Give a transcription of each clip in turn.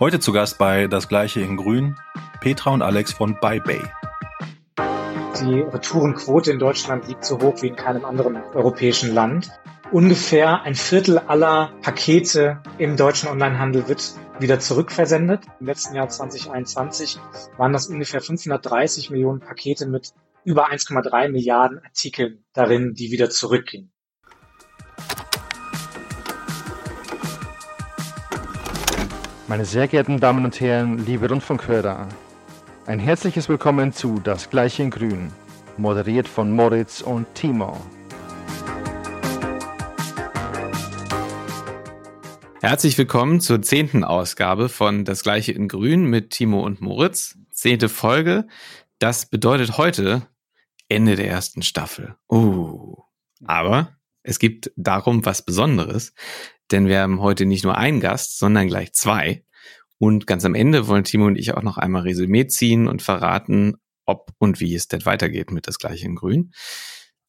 Heute zu Gast bei Das Gleiche in Grün, Petra und Alex von BuyBay. Die Retourenquote in Deutschland liegt so hoch wie in keinem anderen europäischen Land. Ungefähr ein Viertel aller Pakete im deutschen Onlinehandel wird wieder zurückversendet. Im letzten Jahr 2021 waren das ungefähr 530 Millionen Pakete mit über 1,3 Milliarden Artikeln darin, die wieder zurückgingen. Meine sehr geehrten Damen und Herren, liebe Rundfunkhörer, ein herzliches Willkommen zu Das Gleiche in Grün, moderiert von Moritz und Timo. Herzlich willkommen zur zehnten Ausgabe von Das Gleiche in Grün mit Timo und Moritz. Zehnte Folge. Das bedeutet heute Ende der ersten Staffel. Uh. Aber es gibt darum was Besonderes denn wir haben heute nicht nur einen Gast, sondern gleich zwei. Und ganz am Ende wollen Timo und ich auch noch einmal Resümee ziehen und verraten, ob und wie es denn weitergeht mit das gleiche in Grün.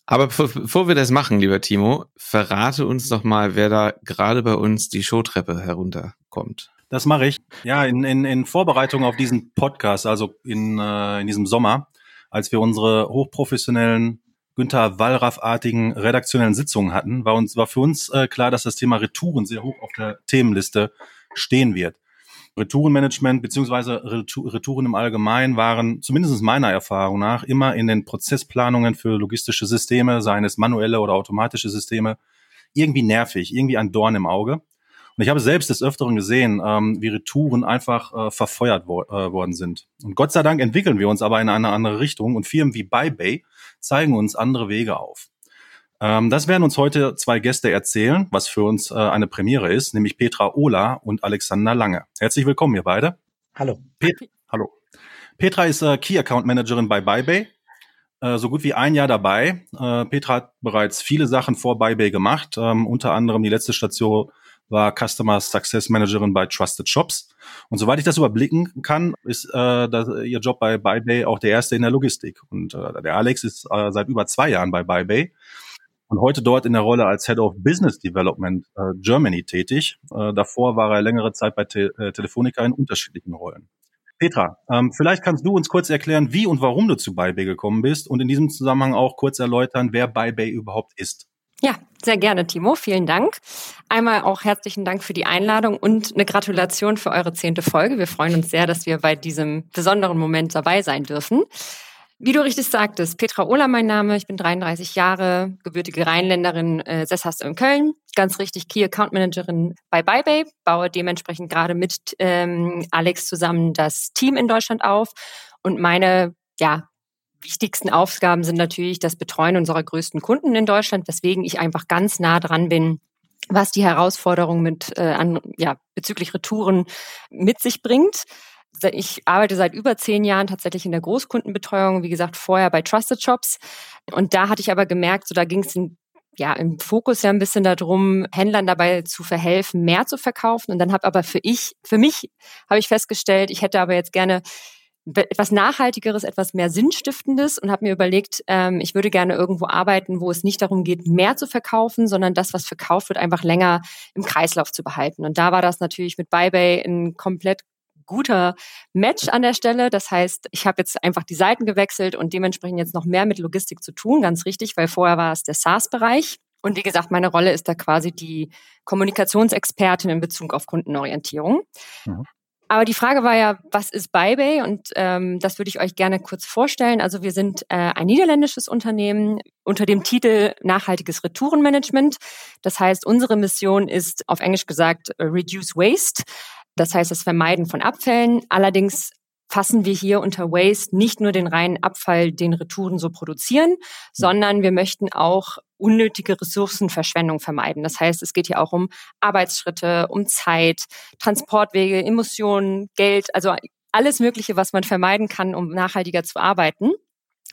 Aber bevor wir das machen, lieber Timo, verrate uns doch mal, wer da gerade bei uns die Showtreppe herunterkommt. Das mache ich. Ja, in, in, in Vorbereitung auf diesen Podcast, also in, äh, in diesem Sommer, als wir unsere hochprofessionellen Günther Wallraff-artigen redaktionellen Sitzungen hatten, war uns war für uns äh, klar, dass das Thema Retouren sehr hoch auf der Themenliste stehen wird. Retourenmanagement beziehungsweise Retouren im Allgemeinen waren, zumindest meiner Erfahrung nach, immer in den Prozessplanungen für logistische Systeme, seien es manuelle oder automatische Systeme, irgendwie nervig, irgendwie ein Dorn im Auge. Und ich habe selbst des Öfteren gesehen, ähm, wie Retouren einfach äh, verfeuert wo äh, worden sind. Und Gott sei Dank entwickeln wir uns aber in eine andere Richtung und Firmen wie BuyBay zeigen uns andere Wege auf. Ähm, das werden uns heute zwei Gäste erzählen, was für uns äh, eine Premiere ist, nämlich Petra Ola und Alexander Lange. Herzlich willkommen, ihr beide. Hallo. Pet Hallo. Petra ist äh, Key Account Managerin bei BuyBay, äh, so gut wie ein Jahr dabei. Äh, Petra hat bereits viele Sachen vor BuyBay gemacht, ähm, unter anderem die letzte Station war Customer Success Managerin bei Trusted Shops. Und soweit ich das überblicken kann, ist äh, das, ihr Job bei BuyBay auch der erste in der Logistik. Und äh, der Alex ist äh, seit über zwei Jahren bei BuyBay und heute dort in der Rolle als Head of Business Development äh, Germany tätig. Äh, davor war er längere Zeit bei Te äh, Telefonica in unterschiedlichen Rollen. Petra, ähm, vielleicht kannst du uns kurz erklären, wie und warum du zu BuyBay gekommen bist und in diesem Zusammenhang auch kurz erläutern, wer BuyBay überhaupt ist. Ja, sehr gerne, Timo. Vielen Dank. Einmal auch herzlichen Dank für die Einladung und eine Gratulation für eure zehnte Folge. Wir freuen uns sehr, dass wir bei diesem besonderen Moment dabei sein dürfen. Wie du richtig sagtest, Petra Ohler mein Name, ich bin 33 Jahre, gebürtige Rheinländerin, äh, sesshaft in Köln, ganz richtig Key Account Managerin bei BuyBay, baue dementsprechend gerade mit ähm, Alex zusammen das Team in Deutschland auf und meine ja, wichtigsten Aufgaben sind natürlich das Betreuen unserer größten Kunden in Deutschland, weswegen ich einfach ganz nah dran bin, was die Herausforderung mit äh, an, ja, bezüglich Retouren mit sich bringt. Ich arbeite seit über zehn Jahren tatsächlich in der Großkundenbetreuung, wie gesagt, vorher bei Trusted Shops. Und da hatte ich aber gemerkt, so da ging es ja im Fokus ja ein bisschen darum, Händlern dabei zu verhelfen, mehr zu verkaufen. Und dann habe aber für ich, für mich habe ich festgestellt, ich hätte aber jetzt gerne etwas Nachhaltigeres, etwas mehr Sinnstiftendes und habe mir überlegt, ähm, ich würde gerne irgendwo arbeiten, wo es nicht darum geht, mehr zu verkaufen, sondern das, was verkauft wird, einfach länger im Kreislauf zu behalten. Und da war das natürlich mit BuyBay ein komplett guter Match an der Stelle. Das heißt, ich habe jetzt einfach die Seiten gewechselt und dementsprechend jetzt noch mehr mit Logistik zu tun, ganz richtig, weil vorher war es der SaaS-Bereich. Und wie gesagt, meine Rolle ist da quasi die Kommunikationsexpertin in Bezug auf Kundenorientierung. Mhm. Aber die Frage war ja, was ist BuyBay? Und ähm, das würde ich euch gerne kurz vorstellen. Also wir sind äh, ein niederländisches Unternehmen unter dem Titel Nachhaltiges Retourenmanagement. Das heißt, unsere Mission ist auf Englisch gesagt Reduce Waste. Das heißt, das Vermeiden von Abfällen. Allerdings fassen wir hier unter Waste nicht nur den reinen Abfall, den Retouren so produzieren, sondern wir möchten auch unnötige Ressourcenverschwendung vermeiden. Das heißt, es geht hier auch um Arbeitsschritte, um Zeit, Transportwege, Emissionen, Geld, also alles Mögliche, was man vermeiden kann, um nachhaltiger zu arbeiten.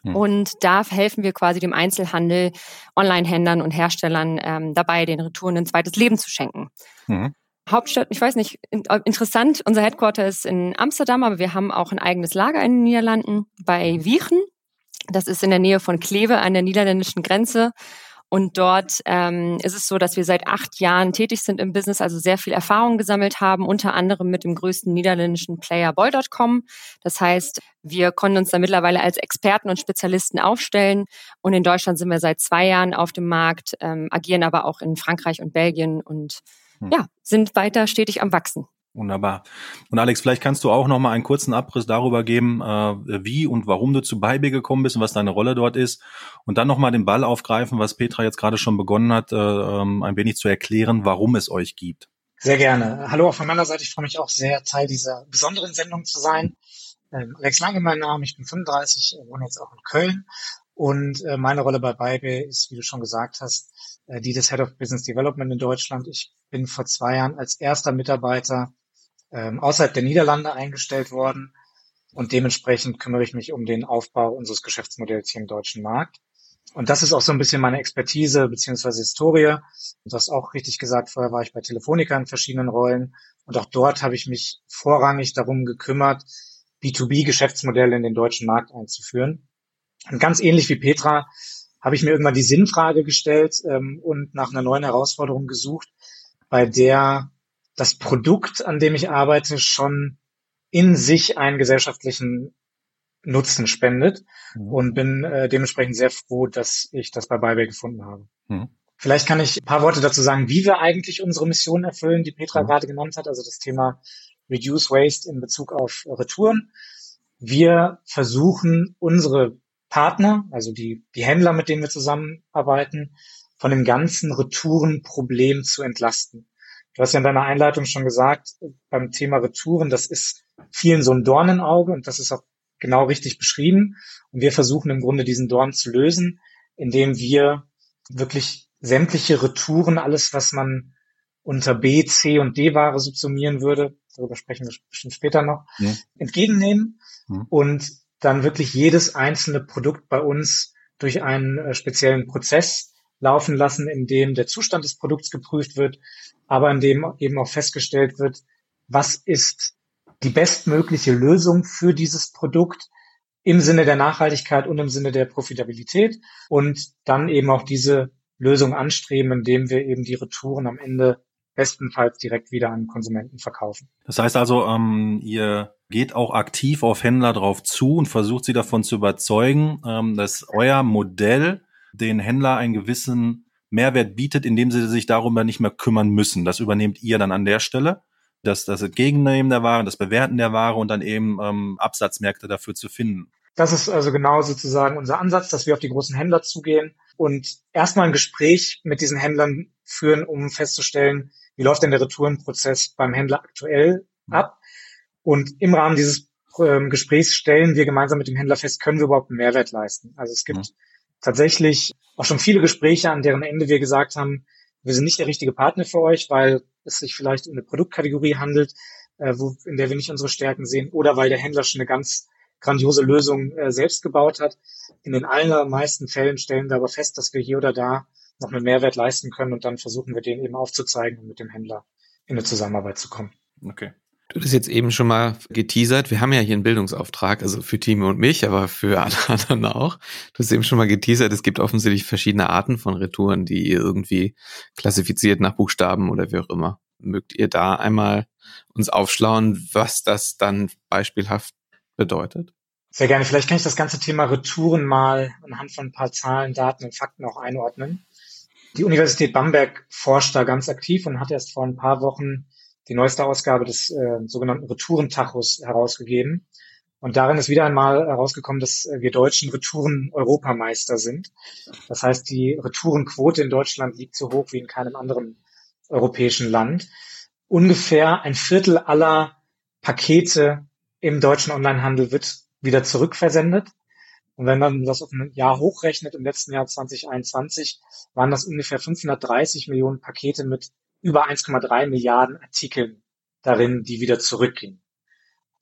Hm. Und da helfen wir quasi dem Einzelhandel, Online-Händlern und Herstellern ähm, dabei, den Retouren ein zweites Leben zu schenken. Mhm. Hauptstadt, ich weiß nicht, interessant, unser Headquarter ist in Amsterdam, aber wir haben auch ein eigenes Lager in den Niederlanden bei Wiechen. Das ist in der Nähe von Kleve an der niederländischen Grenze. Und dort ähm, ist es so, dass wir seit acht Jahren tätig sind im Business, also sehr viel Erfahrung gesammelt haben, unter anderem mit dem größten niederländischen Player Boy.com. Das heißt, wir konnten uns da mittlerweile als Experten und Spezialisten aufstellen. Und in Deutschland sind wir seit zwei Jahren auf dem Markt, ähm, agieren aber auch in Frankreich und Belgien und hm. ja, sind weiter stetig am Wachsen. Wunderbar. Und Alex, vielleicht kannst du auch noch mal einen kurzen Abriss darüber geben, äh, wie und warum du zu Baibe gekommen bist und was deine Rolle dort ist. Und dann noch mal den Ball aufgreifen, was Petra jetzt gerade schon begonnen hat, äh, ähm, ein wenig zu erklären, warum es euch gibt. Sehr gerne. Hallo auch von meiner Seite. Ich freue mich auch sehr, Teil dieser besonderen Sendung zu sein. Ähm, Alex Lange mein Name. Ich bin 35, wohne jetzt auch in Köln. Und äh, meine Rolle bei Baibe ist, wie du schon gesagt hast, äh, die des Head of Business Development in Deutschland. Ich bin vor zwei Jahren als erster Mitarbeiter ähm, außerhalb der Niederlande eingestellt worden und dementsprechend kümmere ich mich um den Aufbau unseres Geschäftsmodells hier im deutschen Markt. Und das ist auch so ein bisschen meine Expertise beziehungsweise Historie. Du hast auch richtig gesagt, vorher war ich bei Telefonica in verschiedenen Rollen und auch dort habe ich mich vorrangig darum gekümmert, B2B-Geschäftsmodelle in den deutschen Markt einzuführen. Und ganz ähnlich wie Petra habe ich mir irgendwann die Sinnfrage gestellt ähm, und nach einer neuen Herausforderung gesucht, bei der das Produkt, an dem ich arbeite, schon in sich einen gesellschaftlichen Nutzen spendet mhm. und bin äh, dementsprechend sehr froh, dass ich das bei Buyback gefunden habe. Mhm. Vielleicht kann ich ein paar Worte dazu sagen, wie wir eigentlich unsere Mission erfüllen, die Petra mhm. gerade genannt hat, also das Thema Reduce Waste in Bezug auf Retouren. Wir versuchen unsere Partner, also die, die Händler, mit denen wir zusammenarbeiten, von dem ganzen Retourenproblem zu entlasten. Du hast ja in deiner Einleitung schon gesagt, beim Thema Retouren, das ist vielen so ein Dornenauge und das ist auch genau richtig beschrieben. Und wir versuchen im Grunde diesen Dorn zu lösen, indem wir wirklich sämtliche Retouren, alles, was man unter B, C und D-Ware subsumieren würde, darüber sprechen wir bestimmt später noch, ja. entgegennehmen ja. und dann wirklich jedes einzelne Produkt bei uns durch einen äh, speziellen Prozess laufen lassen, in dem der Zustand des Produkts geprüft wird, aber in dem eben auch festgestellt wird, was ist die bestmögliche Lösung für dieses Produkt im Sinne der Nachhaltigkeit und im Sinne der Profitabilität und dann eben auch diese Lösung anstreben, indem wir eben die Retouren am Ende bestenfalls direkt wieder an Konsumenten verkaufen. Das heißt also, ähm, ihr geht auch aktiv auf Händler drauf zu und versucht sie davon zu überzeugen, ähm, dass euer Modell den Händler einen gewissen Mehrwert bietet, indem sie sich darüber nicht mehr kümmern müssen. Das übernehmt ihr dann an der Stelle. Das, das Entgegennehmen der Ware, das Bewerten der Ware und dann eben ähm, Absatzmärkte dafür zu finden. Das ist also genau sozusagen unser Ansatz, dass wir auf die großen Händler zugehen und erstmal ein Gespräch mit diesen Händlern führen, um festzustellen, wie läuft denn der Retourenprozess beim Händler aktuell ab. Und im Rahmen dieses ähm, Gesprächs stellen wir gemeinsam mit dem Händler fest, können wir überhaupt einen Mehrwert leisten. Also es gibt mhm tatsächlich auch schon viele Gespräche, an deren Ende wir gesagt haben, wir sind nicht der richtige Partner für euch, weil es sich vielleicht um eine Produktkategorie handelt, äh, wo, in der wir nicht unsere Stärken sehen, oder weil der Händler schon eine ganz grandiose Lösung äh, selbst gebaut hat. In den allermeisten Fällen stellen wir aber fest, dass wir hier oder da noch einen Mehrwert leisten können und dann versuchen wir den eben aufzuzeigen und mit dem Händler in eine Zusammenarbeit zu kommen. Okay. Du hast jetzt eben schon mal geteasert. Wir haben ja hier einen Bildungsauftrag, also für Timo und mich, aber für alle anderen auch. Du hast eben schon mal geteasert, es gibt offensichtlich verschiedene Arten von Retouren, die ihr irgendwie klassifiziert nach Buchstaben oder wie auch immer. Mögt ihr da einmal uns aufschlauen, was das dann beispielhaft bedeutet? Sehr gerne. Vielleicht kann ich das ganze Thema Retouren mal anhand von ein paar Zahlen, Daten und Fakten auch einordnen. Die Universität Bamberg forscht da ganz aktiv und hat erst vor ein paar Wochen die neueste Ausgabe des äh, sogenannten Retourentachos herausgegeben. Und darin ist wieder einmal herausgekommen, dass wir Deutschen Retouren-Europameister sind. Das heißt, die Retourenquote in Deutschland liegt so hoch wie in keinem anderen europäischen Land. Ungefähr ein Viertel aller Pakete im deutschen Onlinehandel wird wieder zurückversendet. Und wenn man das auf ein Jahr hochrechnet, im letzten Jahr 2021 waren das ungefähr 530 Millionen Pakete mit über 1,3 Milliarden Artikeln darin, die wieder zurückgingen.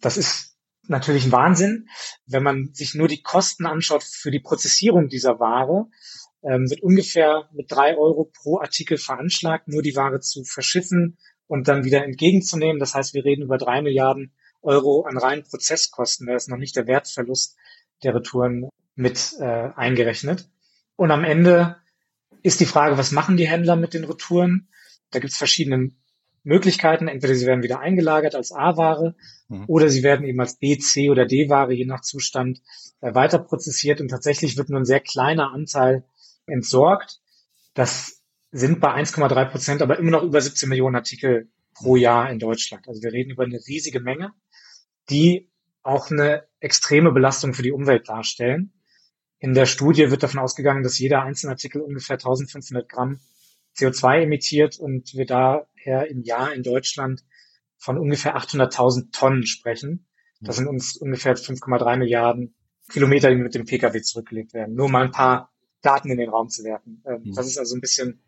Das ist natürlich ein Wahnsinn. Wenn man sich nur die Kosten anschaut für die Prozessierung dieser Ware, ähm, wird ungefähr mit drei Euro pro Artikel veranschlagt, nur die Ware zu verschiffen und dann wieder entgegenzunehmen. Das heißt, wir reden über drei Milliarden Euro an reinen Prozesskosten. Da ist noch nicht der Wertverlust der Retouren mit äh, eingerechnet. Und am Ende ist die Frage, was machen die Händler mit den Retouren? Da gibt es verschiedene Möglichkeiten. Entweder sie werden wieder eingelagert als A-Ware mhm. oder sie werden eben als B, C oder D-Ware je nach Zustand äh, weiter prozessiert und tatsächlich wird nur ein sehr kleiner Anteil entsorgt. Das sind bei 1,3 Prozent aber immer noch über 17 Millionen Artikel pro Jahr in Deutschland. Also wir reden über eine riesige Menge, die auch eine extreme Belastung für die Umwelt darstellen. In der Studie wird davon ausgegangen, dass jeder einzelne Artikel ungefähr 1500 Gramm CO2 emittiert und wir daher im Jahr in Deutschland von ungefähr 800.000 Tonnen sprechen. Das sind uns ungefähr 5,3 Milliarden Kilometer, die mit dem Pkw zurückgelegt werden. Nur mal ein paar Daten in den Raum zu werfen. Ähm, mhm. Das ist also ein bisschen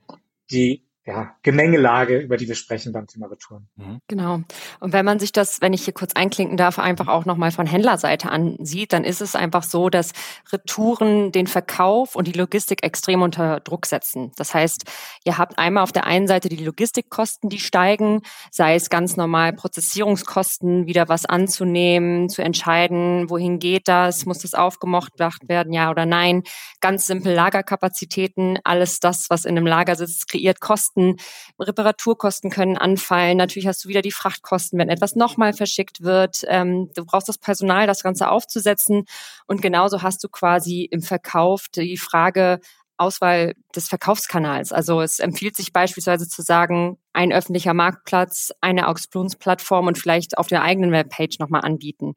die ja, Gemengelage, über die wir sprechen beim Thema Retouren. Mhm. Genau. Und wenn man sich das, wenn ich hier kurz einklinken darf, einfach auch nochmal von Händlerseite ansieht, dann ist es einfach so, dass Retouren den Verkauf und die Logistik extrem unter Druck setzen. Das heißt, ihr habt einmal auf der einen Seite die Logistikkosten, die steigen, sei es ganz normal Prozessierungskosten, wieder was anzunehmen, zu entscheiden, wohin geht das, muss das aufgemocht werden, ja oder nein. Ganz simpel Lagerkapazitäten, alles das, was in einem Lager sitzt, kreiert Kosten Kosten, Reparaturkosten können anfallen. Natürlich hast du wieder die Frachtkosten, wenn etwas nochmal verschickt wird. Ähm, du brauchst das Personal, das Ganze aufzusetzen. Und genauso hast du quasi im Verkauf die Frage, Auswahl des Verkaufskanals. Also es empfiehlt sich beispielsweise zu sagen, ein öffentlicher Marktplatz, eine Auktionsplattform und vielleicht auf der eigenen Webpage nochmal anbieten.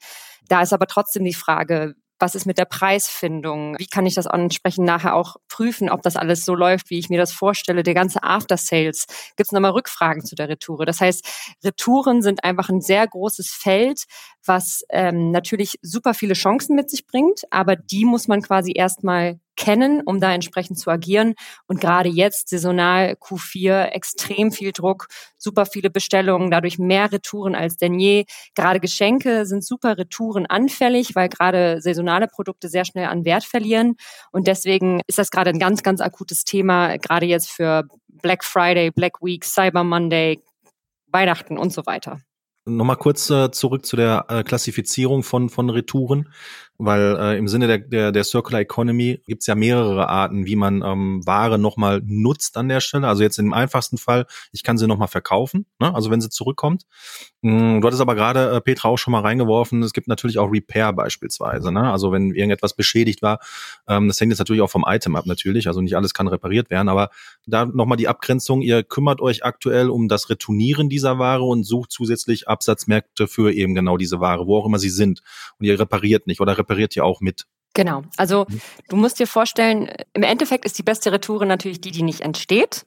Da ist aber trotzdem die Frage, was ist mit der Preisfindung? Wie kann ich das entsprechend nachher auch prüfen, ob das alles so läuft, wie ich mir das vorstelle? Der ganze After Sales. Gibt es nochmal Rückfragen zu der Retoure? Das heißt, Retouren sind einfach ein sehr großes Feld, was ähm, natürlich super viele Chancen mit sich bringt, aber die muss man quasi erstmal kennen, um da entsprechend zu agieren. Und gerade jetzt, saisonal Q4, extrem viel Druck, super viele Bestellungen, dadurch mehr Retouren als denn je. Gerade Geschenke sind super Retouren anfällig, weil gerade saisonale Produkte sehr schnell an Wert verlieren. Und deswegen ist das gerade ein ganz, ganz akutes Thema, gerade jetzt für Black Friday, Black Week, Cyber Monday, Weihnachten und so weiter. Nochmal kurz äh, zurück zu der äh, Klassifizierung von, von Retouren weil äh, im Sinne der, der, der Circular Economy gibt's ja mehrere Arten, wie man ähm, Ware nochmal nutzt an der Stelle. Also jetzt im einfachsten Fall, ich kann sie nochmal verkaufen, ne? also wenn sie zurückkommt. Mm, du hattest aber gerade, äh, Petra, auch schon mal reingeworfen, es gibt natürlich auch Repair beispielsweise. Ne? Also wenn irgendetwas beschädigt war, ähm, das hängt jetzt natürlich auch vom Item ab natürlich, also nicht alles kann repariert werden, aber da nochmal die Abgrenzung, ihr kümmert euch aktuell um das Retournieren dieser Ware und sucht zusätzlich Absatzmärkte für eben genau diese Ware, wo auch immer sie sind. Und ihr repariert nicht oder repariert repariert ja auch mit. Genau. Also mhm. du musst dir vorstellen, im Endeffekt ist die beste Retoure natürlich die, die nicht entsteht.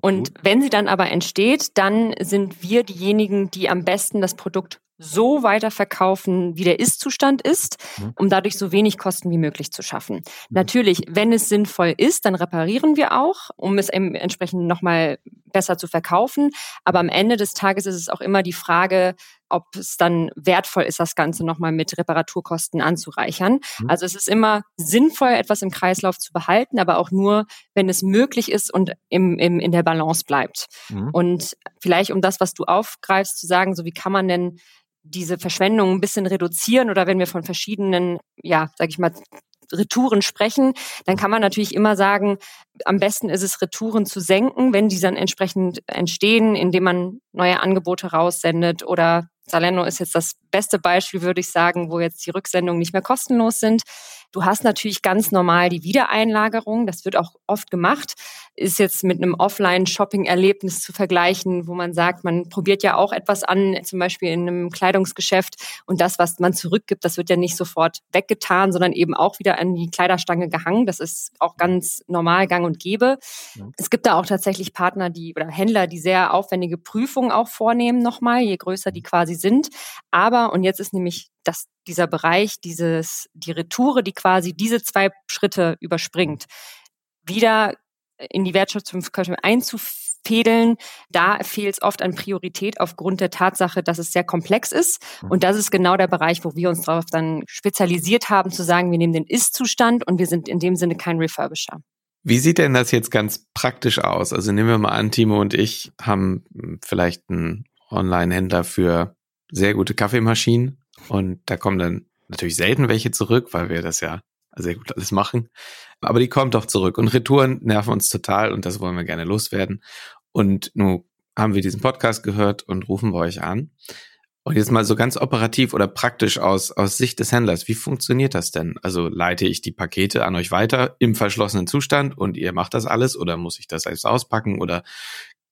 Und wenn sie dann aber entsteht, dann sind wir diejenigen, die am besten das Produkt so weiterverkaufen, wie der Ist-Zustand ist, mhm. um dadurch so wenig Kosten wie möglich zu schaffen. Mhm. Natürlich, wenn es sinnvoll ist, dann reparieren wir auch, um es entsprechend nochmal besser zu verkaufen. Aber am Ende des Tages ist es auch immer die Frage, ob es dann wertvoll ist, das Ganze nochmal mit Reparaturkosten anzureichern. Mhm. Also es ist immer sinnvoll, etwas im Kreislauf zu behalten, aber auch nur, wenn es möglich ist und im, im, in der Balance bleibt. Mhm. Und vielleicht um das, was du aufgreifst, zu sagen, so wie kann man denn diese Verschwendung ein bisschen reduzieren oder wenn wir von verschiedenen, ja, sag ich mal, Retouren sprechen, dann kann man natürlich immer sagen, am besten ist es, Retouren zu senken, wenn die dann entsprechend entstehen, indem man neue Angebote raussendet oder Salendo ist jetzt das beste Beispiel, würde ich sagen, wo jetzt die Rücksendungen nicht mehr kostenlos sind. Du hast natürlich ganz normal die Wiedereinlagerung. Das wird auch oft gemacht. Ist jetzt mit einem Offline-Shopping-Erlebnis zu vergleichen, wo man sagt, man probiert ja auch etwas an, zum Beispiel in einem Kleidungsgeschäft. Und das, was man zurückgibt, das wird ja nicht sofort weggetan, sondern eben auch wieder an die Kleiderstange gehangen. Das ist auch ganz normal gang und gäbe. Ja. Es gibt da auch tatsächlich Partner, die oder Händler, die sehr aufwendige Prüfungen auch vornehmen nochmal, je größer die quasi sind. Aber, und jetzt ist nämlich das, dieser Bereich, dieses, die Retoure, die quasi diese zwei Schritte überspringt, wieder in die Wertschöpfungskette einzufädeln, da fehlt es oft an Priorität aufgrund der Tatsache, dass es sehr komplex ist. Mhm. Und das ist genau der Bereich, wo wir uns darauf dann spezialisiert haben, zu sagen, wir nehmen den Ist-Zustand und wir sind in dem Sinne kein Refurbisher. Wie sieht denn das jetzt ganz praktisch aus? Also nehmen wir mal an, Timo und ich haben vielleicht einen Online-Händler für sehr gute Kaffeemaschinen und da kommen dann natürlich selten welche zurück, weil wir das ja sehr gut alles machen. Aber die kommt doch zurück. Und Retouren nerven uns total und das wollen wir gerne loswerden. Und nun haben wir diesen Podcast gehört und rufen wir euch an. Und jetzt mal so ganz operativ oder praktisch aus, aus Sicht des Händlers, wie funktioniert das denn? Also leite ich die Pakete an euch weiter im verschlossenen Zustand und ihr macht das alles oder muss ich das selbst auspacken oder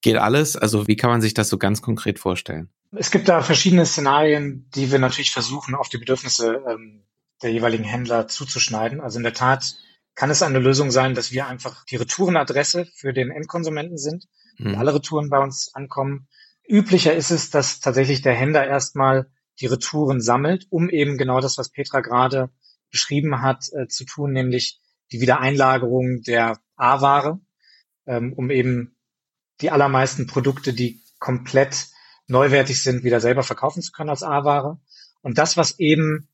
geht alles? Also wie kann man sich das so ganz konkret vorstellen? Es gibt da verschiedene Szenarien, die wir natürlich versuchen, auf die Bedürfnisse ähm, der jeweiligen Händler zuzuschneiden. Also in der Tat kann es eine Lösung sein, dass wir einfach die Retourenadresse für den Endkonsumenten sind, mhm. alle Retouren bei uns ankommen. Üblicher ist es, dass tatsächlich der Händler erstmal die Retouren sammelt, um eben genau das, was Petra gerade beschrieben hat, äh, zu tun, nämlich die Wiedereinlagerung der A-Ware, ähm, um eben die allermeisten Produkte, die komplett neuwertig sind, wieder selber verkaufen zu können als A-Ware. Und das, was eben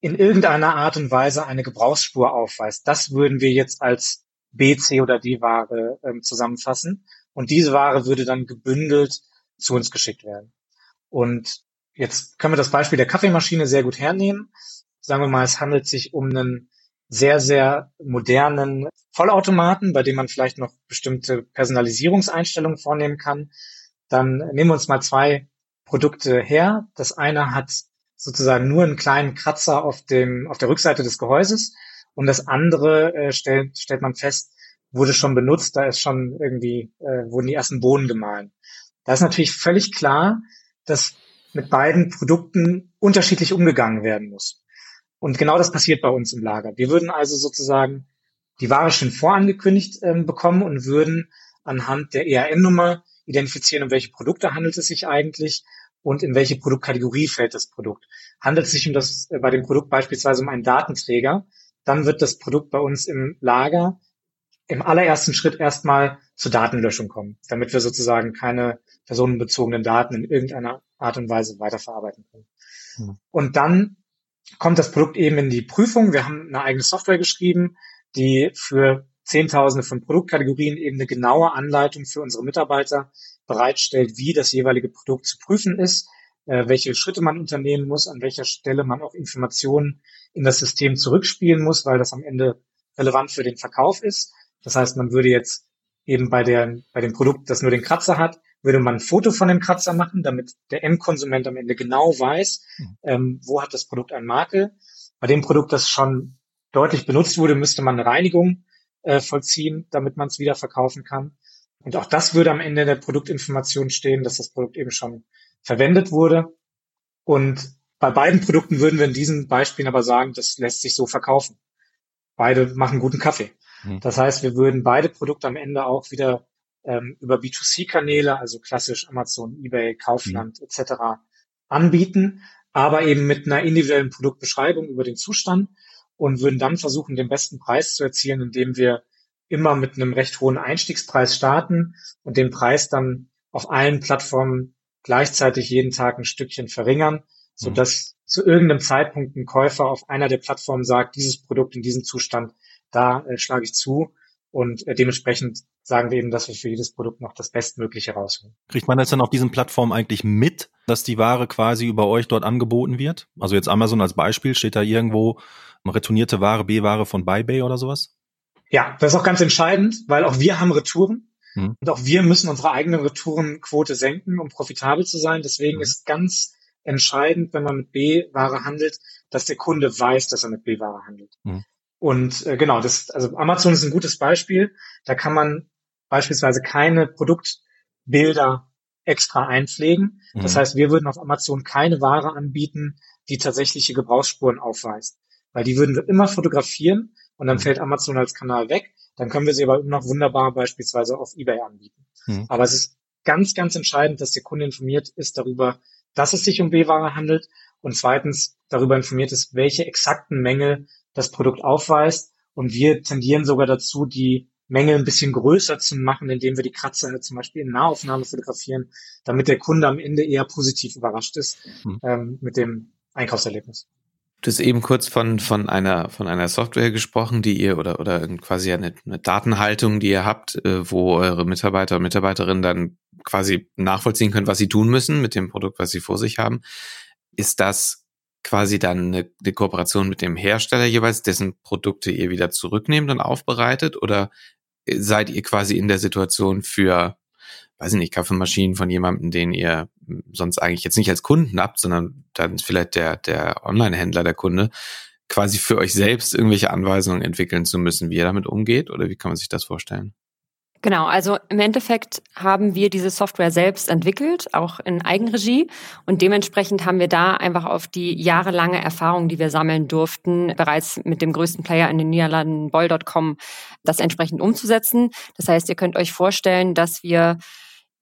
in irgendeiner Art und Weise eine Gebrauchsspur aufweist. Das würden wir jetzt als B, C oder D-Ware ähm, zusammenfassen. Und diese Ware würde dann gebündelt zu uns geschickt werden. Und jetzt können wir das Beispiel der Kaffeemaschine sehr gut hernehmen. Sagen wir mal, es handelt sich um einen sehr, sehr modernen Vollautomaten, bei dem man vielleicht noch bestimmte Personalisierungseinstellungen vornehmen kann. Dann nehmen wir uns mal zwei Produkte her. Das eine hat sozusagen nur einen kleinen Kratzer auf dem auf der Rückseite des Gehäuses und das andere äh, stellt stellt man fest wurde schon benutzt, da ist schon irgendwie äh, wurden die ersten Bohnen gemahlen. Da ist natürlich völlig klar, dass mit beiden Produkten unterschiedlich umgegangen werden muss. Und genau das passiert bei uns im Lager. Wir würden also sozusagen die Ware schon vorangekündigt äh, bekommen und würden anhand der ERN-Nummer identifizieren, um welche Produkte handelt es sich eigentlich und in welche Produktkategorie fällt das Produkt. Handelt es sich um das, äh, bei dem Produkt beispielsweise um einen Datenträger, dann wird das Produkt bei uns im Lager im allerersten Schritt erstmal zur Datenlöschung kommen, damit wir sozusagen keine personenbezogenen Daten in irgendeiner Art und Weise weiterverarbeiten können. Mhm. Und dann kommt das Produkt eben in die Prüfung. Wir haben eine eigene Software geschrieben, die für Zehntausende von Produktkategorien eben eine genaue Anleitung für unsere Mitarbeiter bereitstellt, wie das jeweilige Produkt zu prüfen ist, äh, welche Schritte man unternehmen muss, an welcher Stelle man auch Informationen in das System zurückspielen muss, weil das am Ende relevant für den Verkauf ist. Das heißt, man würde jetzt eben bei, der, bei dem Produkt, das nur den Kratzer hat, würde man ein Foto von dem Kratzer machen, damit der Endkonsument am Ende genau weiß, mhm. ähm, wo hat das Produkt ein Makel. Bei dem Produkt, das schon deutlich benutzt wurde, müsste man eine Reinigung äh, vollziehen, damit man es wieder verkaufen kann. Und auch das würde am Ende der Produktinformation stehen, dass das Produkt eben schon verwendet wurde. Und bei beiden Produkten würden wir in diesen Beispielen aber sagen, das lässt sich so verkaufen. Beide machen guten Kaffee. Mhm. Das heißt, wir würden beide Produkte am Ende auch wieder ähm, über B2C-Kanäle, also klassisch Amazon, eBay, Kaufland mhm. etc. anbieten, aber eben mit einer individuellen Produktbeschreibung über den Zustand und würden dann versuchen, den besten Preis zu erzielen, indem wir immer mit einem recht hohen Einstiegspreis starten und den Preis dann auf allen Plattformen gleichzeitig jeden Tag ein Stückchen verringern, so mhm. dass zu irgendeinem Zeitpunkt ein Käufer auf einer der Plattformen sagt, dieses Produkt in diesem Zustand, da äh, schlage ich zu und äh, dementsprechend sagen wir eben, dass wir für jedes Produkt noch das Bestmögliche rausholen. Kriegt man das dann auf diesen Plattformen eigentlich mit, dass die Ware quasi über euch dort angeboten wird? Also jetzt Amazon als Beispiel, steht da irgendwo retournierte Ware, B-Ware von BuyBay oder sowas? Ja, das ist auch ganz entscheidend, weil auch wir haben Retouren mhm. und auch wir müssen unsere eigene Retourenquote senken, um profitabel zu sein. Deswegen mhm. ist ganz entscheidend, wenn man mit B-Ware handelt, dass der Kunde weiß, dass er mit B-Ware handelt. Mhm. Und äh, genau, das, also Amazon ist ein gutes Beispiel. Da kann man beispielsweise keine Produktbilder extra einpflegen. Das mhm. heißt, wir würden auf Amazon keine Ware anbieten, die tatsächliche Gebrauchsspuren aufweist. Weil die würden wir immer fotografieren und dann mhm. fällt Amazon als Kanal weg. Dann können wir sie aber immer noch wunderbar beispielsweise auf eBay anbieten. Mhm. Aber es ist ganz, ganz entscheidend, dass der Kunde informiert ist darüber, dass es sich um B-Ware handelt und zweitens darüber informiert ist, welche exakten Mängel das Produkt aufweist. Und wir tendieren sogar dazu, die Mängel ein bisschen größer zu machen, indem wir die Kratzer zum Beispiel in Nahaufnahme fotografieren, damit der Kunde am Ende eher positiv überrascht ist mhm. ähm, mit dem Einkaufserlebnis. Du hast eben kurz von, von einer, von einer Software gesprochen, die ihr oder, oder quasi eine, eine Datenhaltung, die ihr habt, äh, wo eure Mitarbeiter und Mitarbeiterinnen dann quasi nachvollziehen können, was sie tun müssen mit dem Produkt, was sie vor sich haben. Ist das quasi dann eine, eine Kooperation mit dem Hersteller jeweils, dessen Produkte ihr wieder zurücknehmt und aufbereitet? Oder seid ihr quasi in der Situation für, weiß ich nicht, Kaffeemaschinen von jemandem, den ihr sonst eigentlich jetzt nicht als Kunden habt, sondern dann vielleicht der, der Online-Händler der Kunde, quasi für euch selbst irgendwelche Anweisungen entwickeln zu müssen, wie ihr damit umgeht? Oder wie kann man sich das vorstellen? Genau, also im Endeffekt haben wir diese Software selbst entwickelt, auch in Eigenregie. Und dementsprechend haben wir da einfach auf die jahrelange Erfahrung, die wir sammeln durften, bereits mit dem größten Player in den Niederlanden, Boll.com, das entsprechend umzusetzen. Das heißt, ihr könnt euch vorstellen, dass wir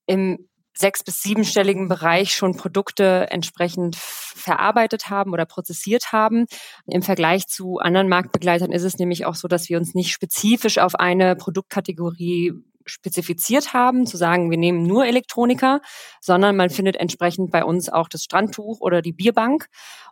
im sechs- bis siebenstelligen Bereich schon Produkte entsprechend verarbeitet haben oder prozessiert haben. Im Vergleich zu anderen Marktbegleitern ist es nämlich auch so, dass wir uns nicht spezifisch auf eine Produktkategorie spezifiziert haben, zu sagen, wir nehmen nur Elektroniker, sondern man findet entsprechend bei uns auch das Strandtuch oder die Bierbank.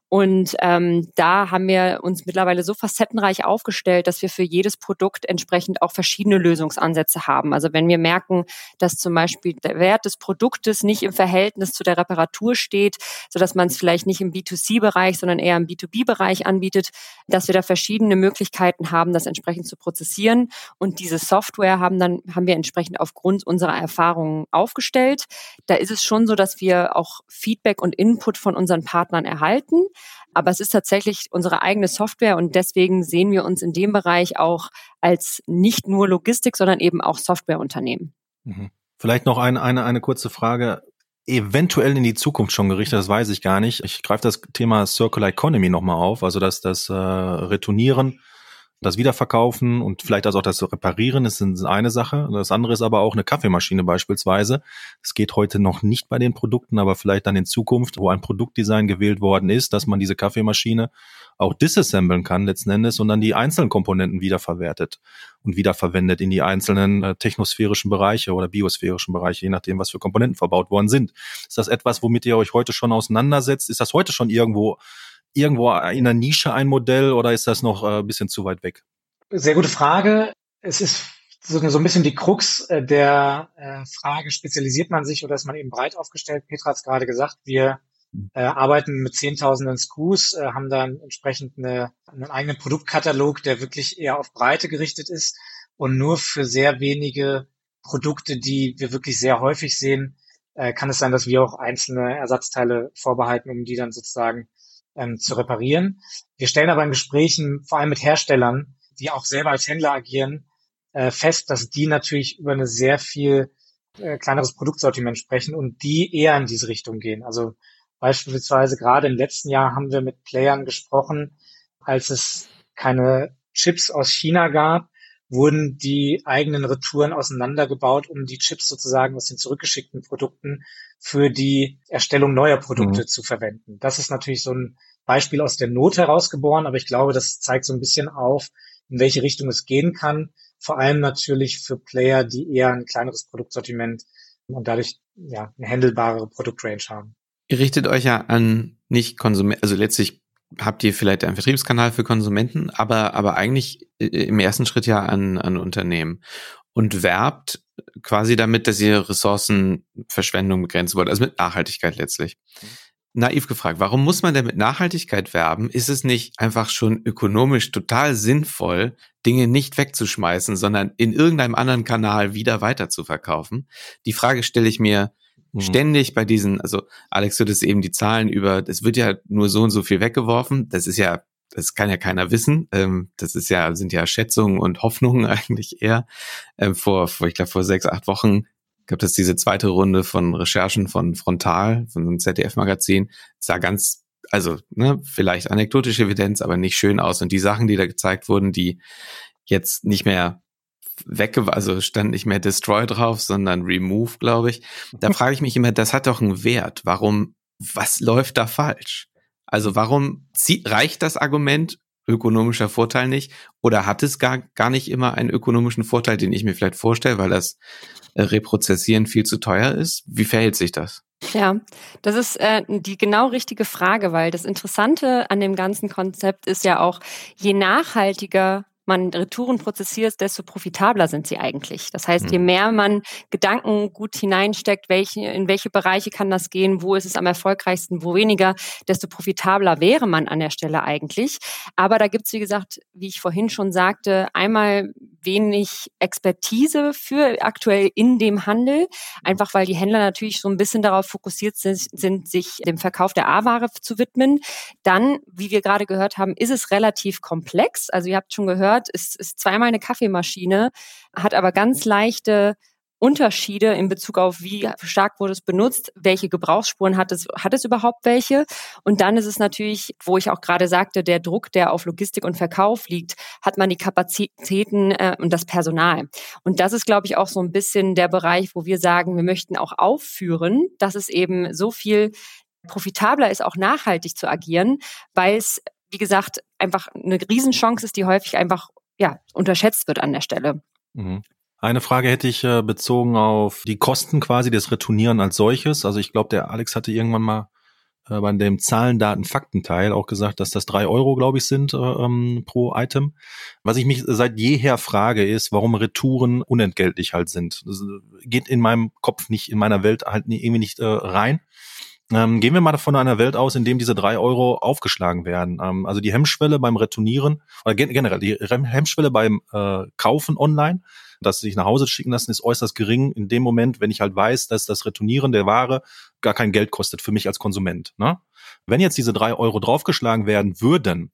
Und ähm, da haben wir uns mittlerweile so facettenreich aufgestellt, dass wir für jedes Produkt entsprechend auch verschiedene Lösungsansätze haben. Also wenn wir merken, dass zum Beispiel der Wert des Produktes nicht im Verhältnis zu der Reparatur steht, so dass man es vielleicht nicht im B2C-Bereich, sondern eher im B2B-Bereich anbietet, dass wir da verschiedene Möglichkeiten haben, das entsprechend zu prozessieren. Und diese Software haben dann haben wir entsprechend aufgrund unserer Erfahrungen aufgestellt. Da ist es schon so, dass wir auch Feedback und Input von unseren Partnern erhalten. Aber es ist tatsächlich unsere eigene Software und deswegen sehen wir uns in dem Bereich auch als nicht nur Logistik, sondern eben auch Softwareunternehmen. Mhm. Vielleicht noch eine, eine, eine kurze Frage. Eventuell in die Zukunft schon gerichtet, das weiß ich gar nicht. Ich greife das Thema Circular Economy nochmal auf, also das, das äh, Retournieren das Wiederverkaufen und vielleicht also auch das Reparieren ist eine Sache. Das andere ist aber auch eine Kaffeemaschine beispielsweise. Es geht heute noch nicht bei den Produkten, aber vielleicht dann in Zukunft, wo ein Produktdesign gewählt worden ist, dass man diese Kaffeemaschine auch disassemblen kann letzten Endes und dann die einzelnen Komponenten wiederverwertet und wiederverwendet in die einzelnen äh, technosphärischen Bereiche oder biosphärischen Bereiche, je nachdem, was für Komponenten verbaut worden sind. Ist das etwas, womit ihr euch heute schon auseinandersetzt? Ist das heute schon irgendwo irgendwo in der Nische ein Modell oder ist das noch äh, ein bisschen zu weit weg? Sehr gute Frage. Es ist so, ein bisschen die Krux äh, der äh, Frage, spezialisiert man sich oder ist man eben breit aufgestellt? Petra hat es gerade gesagt, wir äh, arbeiten mit zehntausenden SKUs, äh, haben dann entsprechend eine, einen eigenen Produktkatalog, der wirklich eher auf Breite gerichtet ist und nur für sehr wenige Produkte, die wir wirklich sehr häufig sehen, äh, kann es sein, dass wir auch einzelne Ersatzteile vorbehalten, um die dann sozusagen ähm, zu reparieren. Wir stellen aber in Gesprächen, vor allem mit Herstellern, die auch selber als Händler agieren, äh, fest, dass die natürlich über eine sehr viel äh, kleineres Produktsortiment sprechen und die eher in diese Richtung gehen. Also beispielsweise gerade im letzten Jahr haben wir mit Playern gesprochen, als es keine Chips aus China gab, wurden die eigenen Retouren auseinandergebaut, um die Chips sozusagen aus den zurückgeschickten Produkten für die Erstellung neuer Produkte mhm. zu verwenden. Das ist natürlich so ein Beispiel aus der Not herausgeboren, aber ich glaube, das zeigt so ein bisschen auf, in welche Richtung es gehen kann. Vor allem natürlich für Player, die eher ein kleineres Produktsortiment und dadurch ja eine handelbare Produktrange haben. Ihr richtet euch ja an nicht Konsumenten, also letztlich habt ihr vielleicht einen Vertriebskanal für Konsumenten, aber, aber eigentlich äh, im ersten Schritt ja an, an Unternehmen und werbt quasi damit, dass ihr Ressourcenverschwendung begrenzen wollt, also mit Nachhaltigkeit letztlich. Mhm. Naiv gefragt, warum muss man denn mit Nachhaltigkeit werben? Ist es nicht einfach schon ökonomisch total sinnvoll, Dinge nicht wegzuschmeißen, sondern in irgendeinem anderen Kanal wieder weiter zu verkaufen? Die Frage stelle ich mir Mhm. Ständig bei diesen, also Alex, du das eben die Zahlen über, es wird ja nur so und so viel weggeworfen. Das ist ja, das kann ja keiner wissen. Ähm, das ist ja, sind ja Schätzungen und Hoffnungen eigentlich eher. Ähm, vor, vor, ich glaube, vor sechs, acht Wochen gab es diese zweite Runde von Recherchen von Frontal, von einem ZDF-Magazin. sah ganz, also, ne, vielleicht anekdotische Evidenz, aber nicht schön aus. Und die Sachen, die da gezeigt wurden, die jetzt nicht mehr wegge, also stand nicht mehr Destroy drauf, sondern Remove, glaube ich. Da frage ich mich immer, das hat doch einen Wert. Warum, was läuft da falsch? Also warum zieht, reicht das Argument ökonomischer Vorteil nicht? Oder hat es gar, gar nicht immer einen ökonomischen Vorteil, den ich mir vielleicht vorstelle, weil das äh, Reprozessieren viel zu teuer ist? Wie verhält sich das? Ja, das ist äh, die genau richtige Frage, weil das Interessante an dem ganzen Konzept ist ja auch, je nachhaltiger man Retouren prozessiert, desto profitabler sind sie eigentlich. Das heißt, je hm. mehr man Gedanken gut hineinsteckt, welche, in welche Bereiche kann das gehen, wo ist es am erfolgreichsten, wo weniger, desto profitabler wäre man an der Stelle eigentlich. Aber da gibt es, wie gesagt, wie ich vorhin schon sagte, einmal wenig Expertise für aktuell in dem Handel, einfach weil die Händler natürlich so ein bisschen darauf fokussiert sind, sind sich dem Verkauf der A-Ware zu widmen. Dann, wie wir gerade gehört haben, ist es relativ komplex. Also ihr habt schon gehört, gehört, ist, ist zweimal eine Kaffeemaschine, hat aber ganz leichte Unterschiede in Bezug auf, wie stark wurde es benutzt, welche Gebrauchsspuren hat es, hat es überhaupt welche? Und dann ist es natürlich, wo ich auch gerade sagte, der Druck, der auf Logistik und Verkauf liegt, hat man die Kapazitäten äh, und das Personal. Und das ist, glaube ich, auch so ein bisschen der Bereich, wo wir sagen, wir möchten auch aufführen, dass es eben so viel profitabler ist, auch nachhaltig zu agieren, weil es wie gesagt, einfach eine Riesenchance ist, die häufig einfach ja, unterschätzt wird an der Stelle. Mhm. Eine Frage hätte ich äh, bezogen auf die Kosten quasi des Retournieren als solches. Also ich glaube, der Alex hatte irgendwann mal äh, bei dem Zahlen, Daten, Fakten-Teil auch gesagt, dass das drei Euro, glaube ich, sind äh, ähm, pro Item. Was ich mich seit jeher frage, ist, warum Retouren unentgeltlich halt sind. Das geht in meinem Kopf nicht, in meiner Welt halt irgendwie nicht äh, rein. Ähm, gehen wir mal von einer Welt aus, in dem diese drei Euro aufgeschlagen werden. Ähm, also die Hemmschwelle beim Retournieren oder generell die Hemmschwelle beim äh, Kaufen online, das sich nach Hause schicken lassen, ist äußerst gering in dem Moment, wenn ich halt weiß, dass das Retournieren der Ware gar kein Geld kostet für mich als Konsument. Ne? Wenn jetzt diese drei Euro draufgeschlagen werden würden,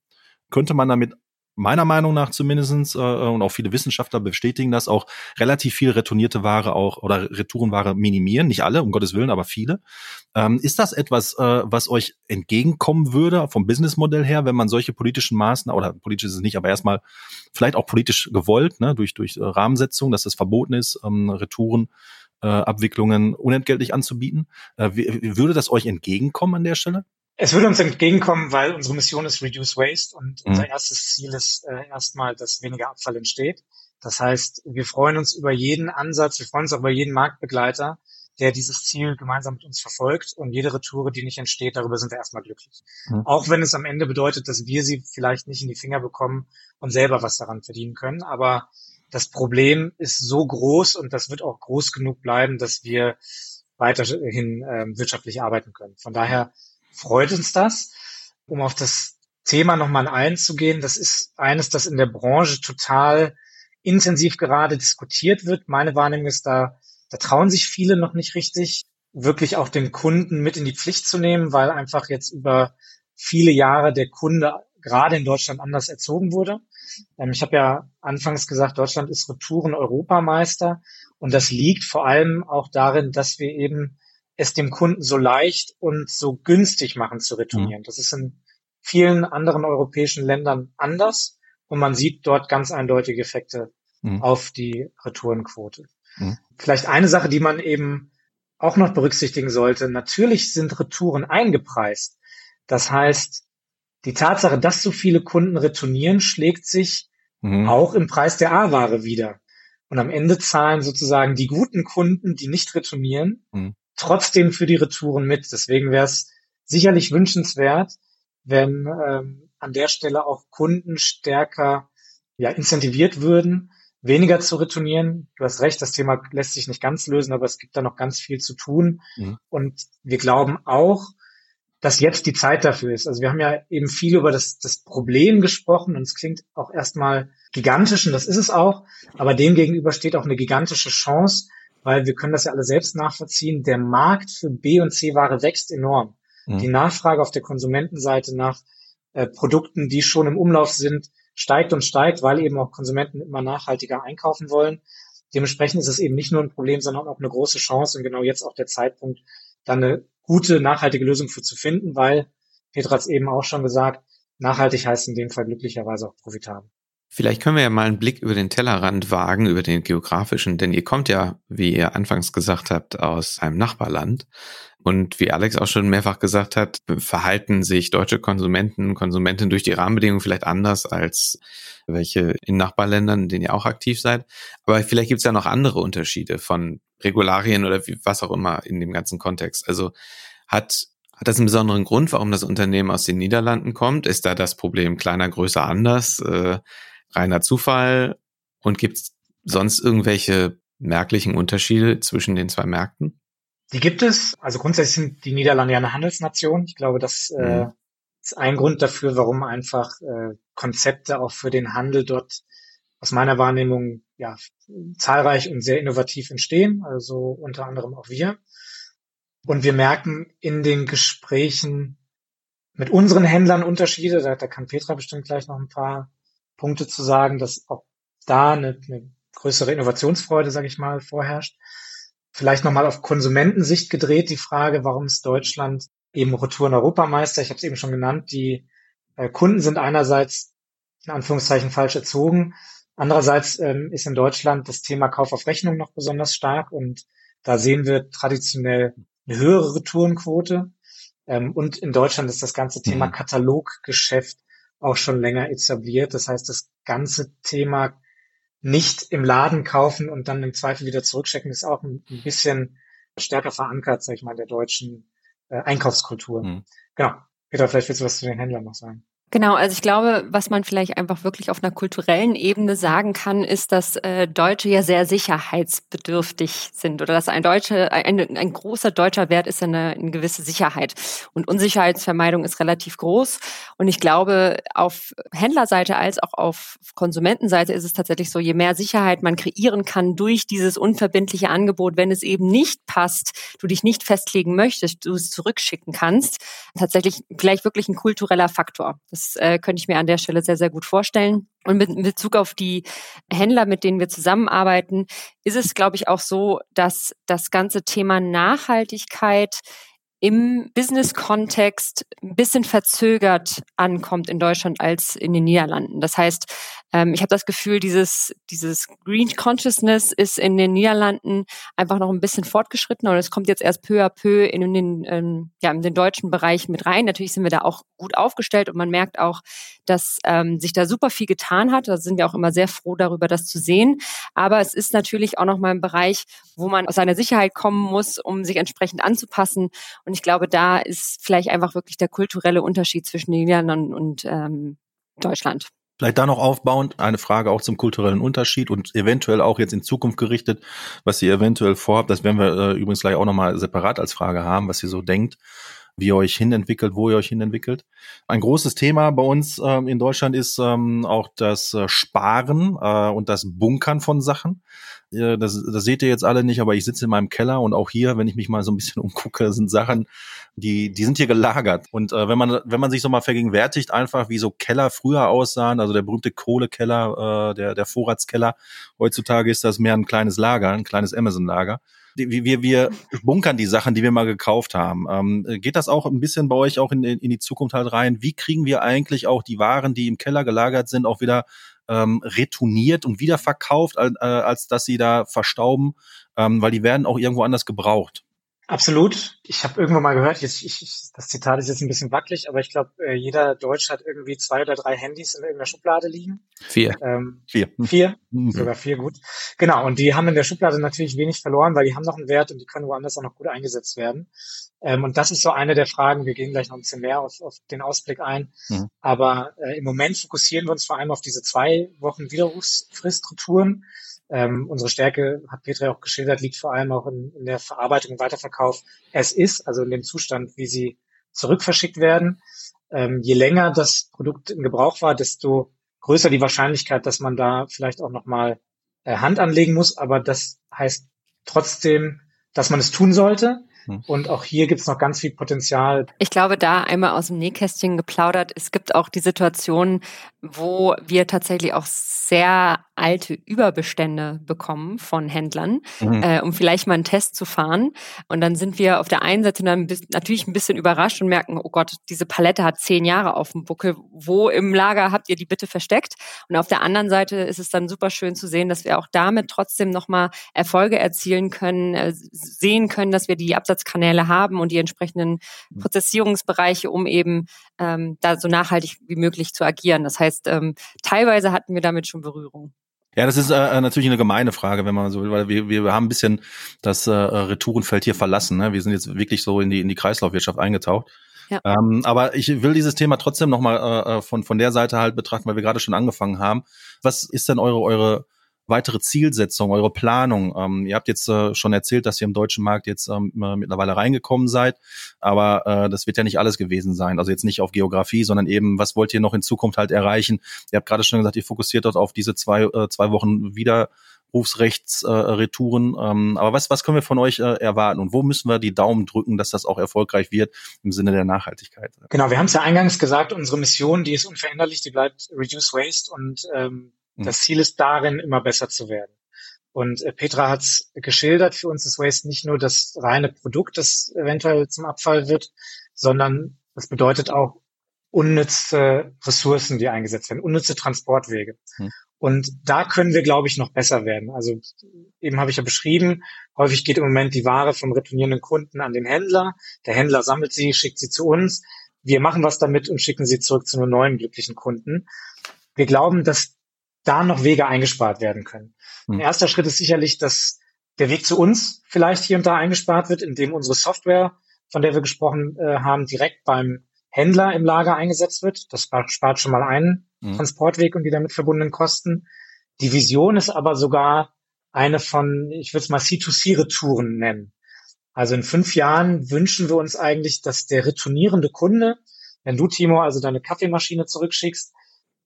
könnte man damit meiner Meinung nach zumindestens äh, und auch viele Wissenschaftler bestätigen das, auch relativ viel retournierte Ware auch oder Retourenware minimieren. Nicht alle, um Gottes Willen, aber viele. Ähm, ist das etwas, äh, was euch entgegenkommen würde vom Businessmodell her, wenn man solche politischen Maßnahmen, oder politisch ist es nicht, aber erstmal vielleicht auch politisch gewollt, ne, durch, durch äh, Rahmensetzung, dass es verboten ist, ähm, Retouren äh, Abwicklungen unentgeltlich anzubieten. Äh, würde das euch entgegenkommen an der Stelle? Es würde uns entgegenkommen, weil unsere Mission ist Reduce Waste und mhm. unser erstes Ziel ist äh, erstmal, dass weniger Abfall entsteht. Das heißt, wir freuen uns über jeden Ansatz, wir freuen uns auch über jeden Marktbegleiter, der dieses Ziel gemeinsam mit uns verfolgt und jede Retoure, die nicht entsteht, darüber sind wir erstmal glücklich. Mhm. Auch wenn es am Ende bedeutet, dass wir sie vielleicht nicht in die Finger bekommen und selber was daran verdienen können. Aber das Problem ist so groß und das wird auch groß genug bleiben, dass wir weiterhin äh, wirtschaftlich arbeiten können. Von daher freut uns das. Um auf das Thema nochmal einzugehen, das ist eines, das in der Branche total intensiv gerade diskutiert wird. Meine Wahrnehmung ist da, da trauen sich viele noch nicht richtig, wirklich auch den Kunden mit in die Pflicht zu nehmen, weil einfach jetzt über viele Jahre der Kunde gerade in Deutschland anders erzogen wurde. Ähm, ich habe ja anfangs gesagt, Deutschland ist Retouren-Europameister und das liegt vor allem auch darin, dass wir eben es dem Kunden so leicht und so günstig machen zu retournieren. Mhm. Das ist in vielen anderen europäischen Ländern anders und man sieht dort ganz eindeutige Effekte mhm. auf die Retourenquote. Mhm. Vielleicht eine Sache, die man eben auch noch berücksichtigen sollte. Natürlich sind Retouren eingepreist. Das heißt, die Tatsache, dass so viele Kunden retournieren, schlägt sich mhm. auch im Preis der A-Ware wieder. Und am Ende zahlen sozusagen die guten Kunden, die nicht retournieren, mhm trotzdem für die Retouren mit. Deswegen wäre es sicherlich wünschenswert, wenn ähm, an der Stelle auch Kunden stärker ja, incentiviert würden, weniger zu retournieren. Du hast recht, das Thema lässt sich nicht ganz lösen, aber es gibt da noch ganz viel zu tun. Mhm. Und wir glauben auch, dass jetzt die Zeit dafür ist. Also wir haben ja eben viel über das, das Problem gesprochen und es klingt auch erstmal gigantisch und das ist es auch, aber dem gegenüber steht auch eine gigantische Chance, weil wir können das ja alle selbst nachvollziehen. Der Markt für B- und C-Ware wächst enorm. Mhm. Die Nachfrage auf der Konsumentenseite nach äh, Produkten, die schon im Umlauf sind, steigt und steigt, weil eben auch Konsumenten immer nachhaltiger einkaufen wollen. Dementsprechend ist es eben nicht nur ein Problem, sondern auch eine große Chance und genau jetzt auch der Zeitpunkt, dann eine gute, nachhaltige Lösung für zu finden, weil, Petra hat es eben auch schon gesagt, nachhaltig heißt in dem Fall glücklicherweise auch profitabel. Vielleicht können wir ja mal einen Blick über den Tellerrand wagen, über den geografischen, denn ihr kommt ja, wie ihr anfangs gesagt habt, aus einem Nachbarland. Und wie Alex auch schon mehrfach gesagt hat, verhalten sich deutsche Konsumenten, Konsumenten durch die Rahmenbedingungen vielleicht anders als welche in Nachbarländern, in denen ihr auch aktiv seid. Aber vielleicht gibt es ja noch andere Unterschiede von Regularien oder wie, was auch immer in dem ganzen Kontext. Also hat hat das einen besonderen Grund, warum das Unternehmen aus den Niederlanden kommt? Ist da das Problem kleiner, größer, anders? Äh, reiner Zufall? Und gibt es sonst irgendwelche merklichen Unterschiede zwischen den zwei Märkten? Die gibt es. Also grundsätzlich sind die Niederlande ja eine Handelsnation. Ich glaube, das äh, mhm. ist ein Grund dafür, warum einfach äh, Konzepte auch für den Handel dort aus meiner Wahrnehmung ja zahlreich und sehr innovativ entstehen. Also unter anderem auch wir. Und wir merken in den Gesprächen mit unseren Händlern Unterschiede. Da, da kann Petra bestimmt gleich noch ein paar Punkte zu sagen, dass auch da eine, eine größere Innovationsfreude, sage ich mal, vorherrscht. Vielleicht nochmal auf Konsumentensicht gedreht, die Frage, warum ist Deutschland eben Retouren-Europameister? Ich habe es eben schon genannt, die äh, Kunden sind einerseits in Anführungszeichen falsch erzogen. Andererseits ähm, ist in Deutschland das Thema Kauf auf Rechnung noch besonders stark und da sehen wir traditionell eine höhere Retourenquote. Ähm, und in Deutschland ist das ganze Thema mhm. Kataloggeschäft auch schon länger etabliert. Das heißt, das ganze Thema nicht im Laden kaufen und dann im Zweifel wieder zurückschicken, ist auch ein, bisschen stärker verankert, sag ich mal, der deutschen äh, Einkaufskultur. Mhm. Genau. Peter, vielleicht willst du was zu den Händlern noch sagen. Genau, also ich glaube, was man vielleicht einfach wirklich auf einer kulturellen Ebene sagen kann, ist, dass äh, Deutsche ja sehr sicherheitsbedürftig sind oder dass ein Deutsche, ein, ein großer deutscher Wert ist eine, eine gewisse Sicherheit. Und Unsicherheitsvermeidung ist relativ groß. Und ich glaube, auf Händlerseite als auch auf Konsumentenseite ist es tatsächlich so, je mehr Sicherheit man kreieren kann durch dieses unverbindliche Angebot, wenn es eben nicht passt, du dich nicht festlegen möchtest, du es zurückschicken kannst, tatsächlich vielleicht wirklich ein kultureller Faktor. Das das äh, könnte ich mir an der Stelle sehr, sehr gut vorstellen. Und mit in Bezug auf die Händler, mit denen wir zusammenarbeiten, ist es, glaube ich, auch so, dass das ganze Thema Nachhaltigkeit im Business-Kontext ein bisschen verzögert ankommt in Deutschland als in den Niederlanden. Das heißt, ähm, ich habe das Gefühl, dieses, dieses Green Consciousness ist in den Niederlanden einfach noch ein bisschen fortgeschritten und es kommt jetzt erst peu à peu in den, ähm, ja, in den deutschen Bereich mit rein. Natürlich sind wir da auch gut aufgestellt und man merkt auch, dass ähm, sich da super viel getan hat. Da sind wir auch immer sehr froh darüber, das zu sehen. Aber es ist natürlich auch noch mal ein Bereich, wo man aus seiner Sicherheit kommen muss, um sich entsprechend anzupassen. Und ich glaube, da ist vielleicht einfach wirklich der kulturelle Unterschied zwischen den Niederlanden und ähm, Deutschland. Vielleicht da noch aufbauend eine Frage auch zum kulturellen Unterschied und eventuell auch jetzt in Zukunft gerichtet, was ihr eventuell vorhabt. Das werden wir äh, übrigens gleich auch nochmal separat als Frage haben, was ihr so denkt, wie ihr euch hinentwickelt, wo ihr euch hinentwickelt. Ein großes Thema bei uns ähm, in Deutschland ist ähm, auch das äh, Sparen äh, und das Bunkern von Sachen das, das seht ihr jetzt alle nicht, aber ich sitze in meinem Keller und auch hier, wenn ich mich mal so ein bisschen umgucke, sind Sachen, die, die sind hier gelagert. Und äh, wenn man, wenn man sich so mal vergegenwärtigt, einfach wie so Keller früher aussahen, also der berühmte Kohlekeller, äh, der, der Vorratskeller, heutzutage ist das mehr ein kleines Lager, ein kleines Amazon-Lager. Wir, wir, wir bunkern die Sachen, die wir mal gekauft haben. Ähm, geht das auch ein bisschen bei euch auch in, in die Zukunft halt rein? Wie kriegen wir eigentlich auch die Waren, die im Keller gelagert sind, auch wieder ähm, retourniert und wiederverkauft, äh, als dass sie da verstauben, ähm, weil die werden auch irgendwo anders gebraucht. Absolut. Ich habe irgendwann mal gehört, jetzt, ich, das Zitat ist jetzt ein bisschen wackelig, aber ich glaube, äh, jeder Deutsche hat irgendwie zwei oder drei Handys in irgendeiner Schublade liegen. Vier. Ähm, vier. Vier, mhm. sogar vier, gut. Genau, und die haben in der Schublade natürlich wenig verloren, weil die haben noch einen Wert und die können woanders auch noch gut eingesetzt werden. Ähm, und das ist so eine der Fragen. Wir gehen gleich noch ein bisschen mehr auf, auf den Ausblick ein. Mhm. Aber äh, im Moment fokussieren wir uns vor allem auf diese zwei Wochen Widerrufsfrist-Retouren. Ähm, unsere Stärke, hat Petra auch geschildert, liegt vor allem auch in, in der Verarbeitung und Weiterverkauf es ist, also in dem Zustand, wie sie zurückverschickt werden. Ähm, je länger das Produkt in Gebrauch war, desto größer die Wahrscheinlichkeit, dass man da vielleicht auch nochmal äh, Hand anlegen muss. Aber das heißt trotzdem, dass man es tun sollte. Hm. Und auch hier gibt es noch ganz viel Potenzial. Ich glaube, da einmal aus dem Nähkästchen geplaudert, es gibt auch die Situation, wo wir tatsächlich auch sehr alte Überbestände bekommen von Händlern, mhm. äh, um vielleicht mal einen Test zu fahren. Und dann sind wir auf der einen Seite dann natürlich ein bisschen überrascht und merken, oh Gott, diese Palette hat zehn Jahre auf dem Buckel. Wo im Lager habt ihr die bitte versteckt? Und auf der anderen Seite ist es dann super schön zu sehen, dass wir auch damit trotzdem nochmal Erfolge erzielen können, äh, sehen können, dass wir die Absatzkanäle haben und die entsprechenden mhm. Prozessierungsbereiche, um eben ähm, da so nachhaltig wie möglich zu agieren. Das heißt, ähm, teilweise hatten wir damit schon Berührung. Ja, das ist äh, natürlich eine gemeine Frage, wenn man so will, weil wir, wir haben ein bisschen das äh, Retourenfeld hier verlassen. Ne? Wir sind jetzt wirklich so in die, in die Kreislaufwirtschaft eingetaucht. Ja. Ähm, aber ich will dieses Thema trotzdem nochmal äh, äh, von, von der Seite halt betrachten, weil wir gerade schon angefangen haben. Was ist denn eure, eure weitere Zielsetzung, eure Planung? Ähm, ihr habt jetzt äh, schon erzählt, dass ihr im deutschen Markt jetzt ähm, mittlerweile reingekommen seid, aber äh, das wird ja nicht alles gewesen sein. Also jetzt nicht auf Geografie, sondern eben, was wollt ihr noch in Zukunft halt erreichen? Ihr habt gerade schon gesagt, ihr fokussiert dort auf diese zwei, äh, zwei Wochen wieder Berufsrechtsretouren. Äh, ähm, aber was, was können wir von euch äh, erwarten und wo müssen wir die Daumen drücken, dass das auch erfolgreich wird im Sinne der Nachhaltigkeit? Genau, wir haben es ja eingangs gesagt, unsere Mission, die ist unveränderlich, die bleibt Reduce Waste und ähm. Das Ziel ist darin, immer besser zu werden. Und äh, Petra hat es geschildert, für uns ist Waste nicht nur das reine Produkt, das eventuell zum Abfall wird, sondern das bedeutet auch unnütze Ressourcen, die eingesetzt werden, unnütze Transportwege. Hm. Und da können wir, glaube ich, noch besser werden. Also eben habe ich ja beschrieben, häufig geht im Moment die Ware vom retournierenden Kunden an den Händler. Der Händler sammelt sie, schickt sie zu uns. Wir machen was damit und schicken sie zurück zu einem neuen glücklichen Kunden. Wir glauben, dass da noch Wege eingespart werden können. Mhm. Ein erster Schritt ist sicherlich, dass der Weg zu uns vielleicht hier und da eingespart wird, indem unsere Software, von der wir gesprochen äh, haben, direkt beim Händler im Lager eingesetzt wird. Das spart schon mal einen mhm. Transportweg und die damit verbundenen Kosten. Die Vision ist aber sogar eine von, ich würde es mal C2C-Retouren nennen. Also in fünf Jahren wünschen wir uns eigentlich, dass der retournierende Kunde, wenn du, Timo, also deine Kaffeemaschine zurückschickst,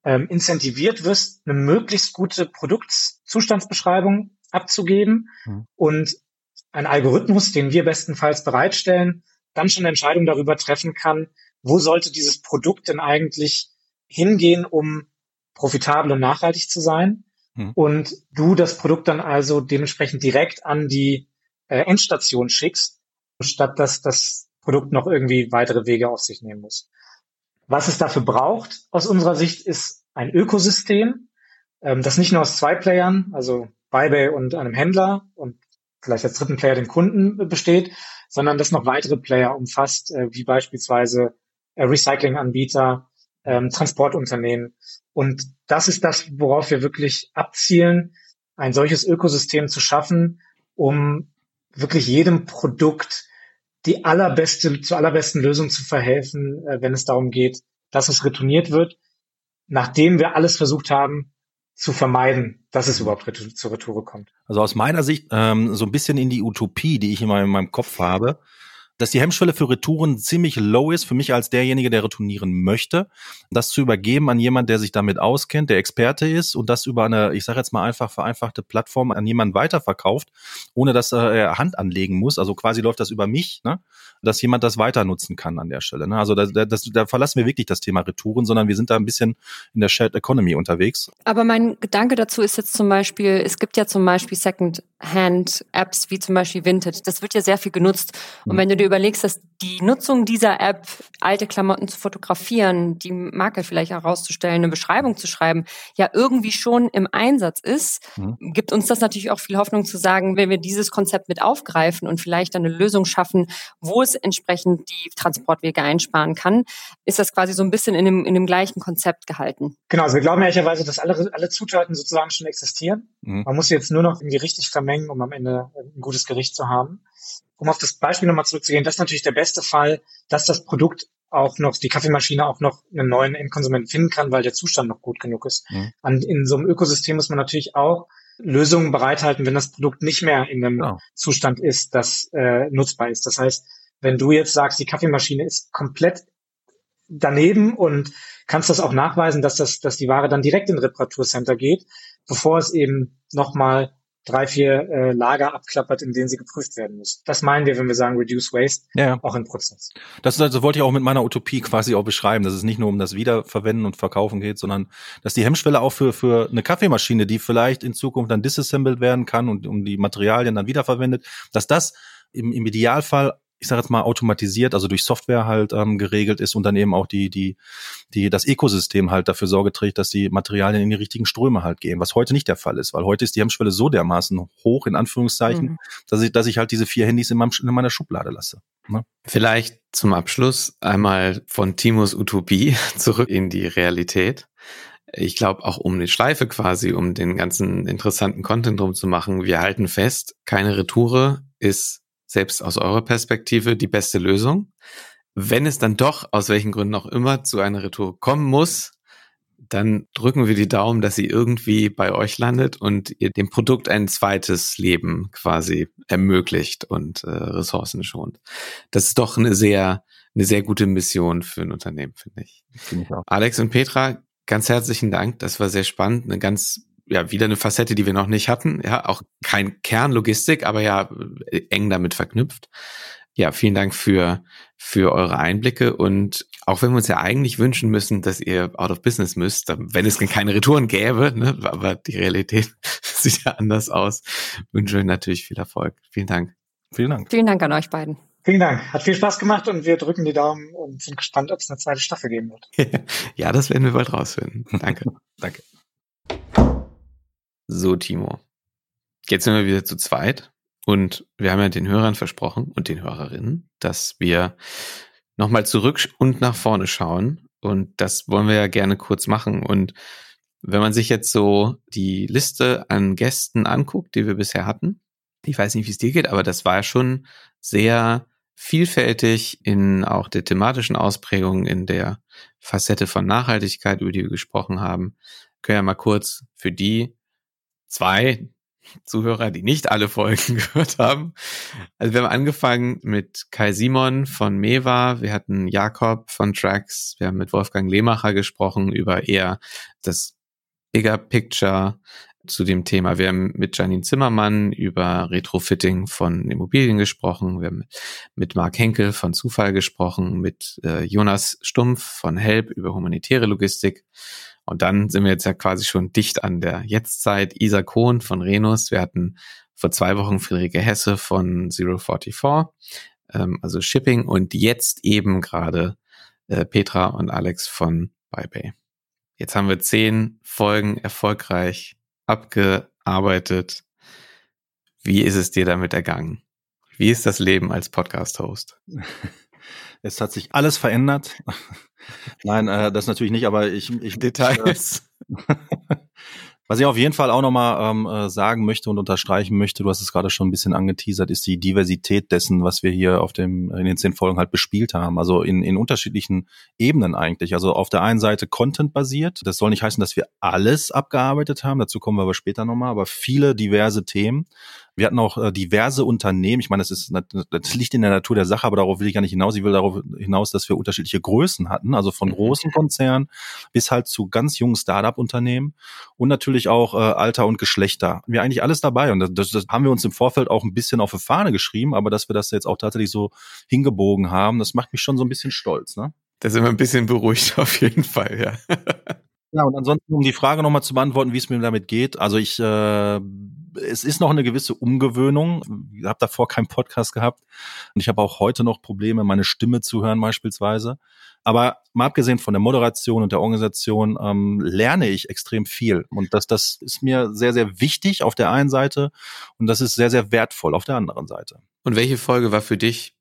ähm, incentiviert wirst, eine möglichst gute Produktzustandsbeschreibung abzugeben mhm. und ein Algorithmus, den wir bestenfalls bereitstellen, dann schon eine Entscheidung darüber treffen kann, wo sollte dieses Produkt denn eigentlich hingehen, um profitabel und nachhaltig zu sein. Mhm. Und du das Produkt dann also dementsprechend direkt an die äh, Endstation schickst, statt dass das Produkt noch irgendwie weitere Wege auf sich nehmen muss. Was es dafür braucht, aus unserer Sicht, ist ein Ökosystem, ähm, das nicht nur aus zwei Playern, also Buybay und einem Händler und vielleicht als dritten Player den Kunden besteht, sondern das noch weitere Player umfasst, äh, wie beispielsweise äh, Recyclinganbieter, ähm, Transportunternehmen. Und das ist das, worauf wir wirklich abzielen, ein solches Ökosystem zu schaffen, um wirklich jedem Produkt die allerbeste, zur allerbesten Lösung zu verhelfen, äh, wenn es darum geht, dass es retourniert wird, nachdem wir alles versucht haben zu vermeiden, dass es überhaupt zur Retour kommt. Also aus meiner Sicht ähm, so ein bisschen in die Utopie, die ich immer in meinem Kopf habe, dass die Hemmschwelle für Retouren ziemlich low ist, für mich als derjenige, der retournieren möchte, das zu übergeben an jemand, der sich damit auskennt, der Experte ist und das über eine, ich sage jetzt mal einfach vereinfachte Plattform an jemanden weiterverkauft, ohne dass er Hand anlegen muss. Also quasi läuft das über mich, ne? dass jemand das weiter nutzen kann an der Stelle. Ne? Also da, das, da verlassen wir wirklich das Thema Retouren, sondern wir sind da ein bisschen in der Shared Economy unterwegs. Aber mein Gedanke dazu ist jetzt zum Beispiel, es gibt ja zum Beispiel Second-Hand-Apps wie zum Beispiel Vinted. Das wird ja sehr viel genutzt. Und hm. wenn du dir überlegst, dass die Nutzung dieser App, alte Klamotten zu fotografieren, die Marke vielleicht herauszustellen, eine Beschreibung zu schreiben, ja irgendwie schon im Einsatz ist, mhm. gibt uns das natürlich auch viel Hoffnung zu sagen, wenn wir dieses Konzept mit aufgreifen und vielleicht eine Lösung schaffen, wo es entsprechend die Transportwege einsparen kann, ist das quasi so ein bisschen in dem, in dem gleichen Konzept gehalten. Genau, also wir glauben ehrlicherweise, dass alle, alle Zutaten sozusagen schon existieren. Mhm. Man muss sie jetzt nur noch irgendwie richtig vermengen, um am Ende ein gutes Gericht zu haben um auf das Beispiel nochmal zurückzugehen, das ist natürlich der beste Fall, dass das Produkt auch noch, die Kaffeemaschine auch noch einen neuen Endkonsumenten finden kann, weil der Zustand noch gut genug ist. Mhm. An, in so einem Ökosystem muss man natürlich auch Lösungen bereithalten, wenn das Produkt nicht mehr in einem ja. Zustand ist, das äh, nutzbar ist. Das heißt, wenn du jetzt sagst, die Kaffeemaschine ist komplett daneben und kannst das auch nachweisen, dass das, dass die Ware dann direkt in Reparaturcenter geht, bevor es eben nochmal drei, vier äh, Lager abklappert, in denen sie geprüft werden müssen. Das meinen wir, wenn wir sagen Reduce Waste, ja. auch im Prozess. Das, das wollte ich auch mit meiner Utopie quasi auch beschreiben, dass es nicht nur um das Wiederverwenden und Verkaufen geht, sondern dass die Hemmschwelle auch für, für eine Kaffeemaschine, die vielleicht in Zukunft dann disassembled werden kann und um die Materialien dann wiederverwendet, dass das im, im Idealfall ich sage jetzt mal automatisiert, also durch Software halt ähm, geregelt ist und dann eben auch die die die das Ökosystem halt dafür Sorge trägt, dass die Materialien in die richtigen Ströme halt gehen, was heute nicht der Fall ist, weil heute ist die Hemmschwelle so dermaßen hoch in Anführungszeichen, mhm. dass ich dass ich halt diese vier Handys in, meinem, in meiner Schublade lasse. Ne? Vielleicht zum Abschluss einmal von Timos Utopie zurück in die Realität. Ich glaube auch um die Schleife quasi, um den ganzen interessanten Content drum zu machen. Wir halten fest, keine Retoure ist selbst aus eurer Perspektive die beste Lösung. wenn es dann doch, aus welchen Gründen auch immer, zu einer Retour kommen muss, dann drücken wir die Daumen, dass sie irgendwie bei euch landet und ihr dem Produkt ein zweites Leben quasi ermöglicht und äh, Ressourcen schont. Das ist doch eine sehr, eine sehr gute Mission für ein Unternehmen, finde ich. Find ich auch. Alex und Petra, ganz herzlichen Dank. Das war sehr spannend. Eine ganz, ja, wieder eine Facette, die wir noch nicht hatten. Ja, auch kein Kernlogistik, aber ja, eng damit verknüpft. Ja, vielen Dank für, für eure Einblicke und auch wenn wir uns ja eigentlich wünschen müssen, dass ihr out of business müsst, wenn es keine Retouren gäbe, ne, aber die Realität sieht ja anders aus, wünsche euch natürlich viel Erfolg. Vielen Dank. Vielen Dank. Vielen Dank an euch beiden. Vielen Dank. Hat viel Spaß gemacht und wir drücken die Daumen und sind gespannt, ob es eine zweite Staffel geben wird. ja, das werden wir bald rausfinden. Danke. Danke. So, Timo. Jetzt sind wir wieder zu zweit und wir haben ja den Hörern versprochen und den Hörerinnen, dass wir nochmal zurück und nach vorne schauen. Und das wollen wir ja gerne kurz machen. Und wenn man sich jetzt so die Liste an Gästen anguckt, die wir bisher hatten, ich weiß nicht, wie es dir geht, aber das war ja schon sehr vielfältig in auch der thematischen Ausprägung, in der Facette von Nachhaltigkeit, über die wir gesprochen haben. können ja mal kurz für die zwei, Zuhörer, die nicht alle Folgen gehört haben. Also wir haben angefangen mit Kai Simon von Meva, wir hatten Jakob von Trax, wir haben mit Wolfgang Lehmacher gesprochen über eher das Bigger Picture zu dem Thema. Wir haben mit Janine Zimmermann über Retrofitting von Immobilien gesprochen. Wir haben mit Marc Henkel von Zufall gesprochen, mit äh, Jonas Stumpf von Help über humanitäre Logistik. Und dann sind wir jetzt ja quasi schon dicht an der Jetztzeit. Isa Kohn von Renus. Wir hatten vor zwei Wochen Friederike Hesse von Zero 44, ähm, also Shipping. Und jetzt eben gerade äh, Petra und Alex von BuyPay. Jetzt haben wir zehn Folgen erfolgreich abgearbeitet. Wie ist es dir damit ergangen? Wie ist das Leben als Podcast-Host? Es hat sich alles verändert. Nein, äh, das natürlich nicht, aber ich, ich Details. Äh, was ich auf jeden Fall auch nochmal ähm, äh, sagen möchte und unterstreichen möchte, du hast es gerade schon ein bisschen angeteasert, ist die Diversität dessen, was wir hier auf dem, in den zehn Folgen halt bespielt haben. Also in, in unterschiedlichen Ebenen eigentlich. Also auf der einen Seite Content-basiert. Das soll nicht heißen, dass wir alles abgearbeitet haben. Dazu kommen wir aber später nochmal. Aber viele diverse Themen. Wir hatten auch äh, diverse Unternehmen. Ich meine, das ist das liegt in der Natur der Sache, aber darauf will ich gar nicht hinaus. Ich will darauf hinaus, dass wir unterschiedliche Größen hatten, also von mhm. großen Konzernen bis halt zu ganz jungen Startup-Unternehmen und natürlich auch äh, Alter und Geschlechter. Wir eigentlich alles dabei und das, das haben wir uns im Vorfeld auch ein bisschen auf die Fahne geschrieben, aber dass wir das jetzt auch tatsächlich so hingebogen haben, das macht mich schon so ein bisschen stolz. Ne? Da sind wir ein bisschen beruhigt auf jeden Fall, ja. Ja, und ansonsten, um die Frage nochmal zu beantworten, wie es mir damit geht. Also ich, äh, es ist noch eine gewisse Umgewöhnung. Ich habe davor keinen Podcast gehabt und ich habe auch heute noch Probleme, meine Stimme zu hören beispielsweise. Aber mal abgesehen von der Moderation und der Organisation ähm, lerne ich extrem viel. Und das, das ist mir sehr, sehr wichtig auf der einen Seite und das ist sehr, sehr wertvoll auf der anderen Seite. Und welche Folge war für dich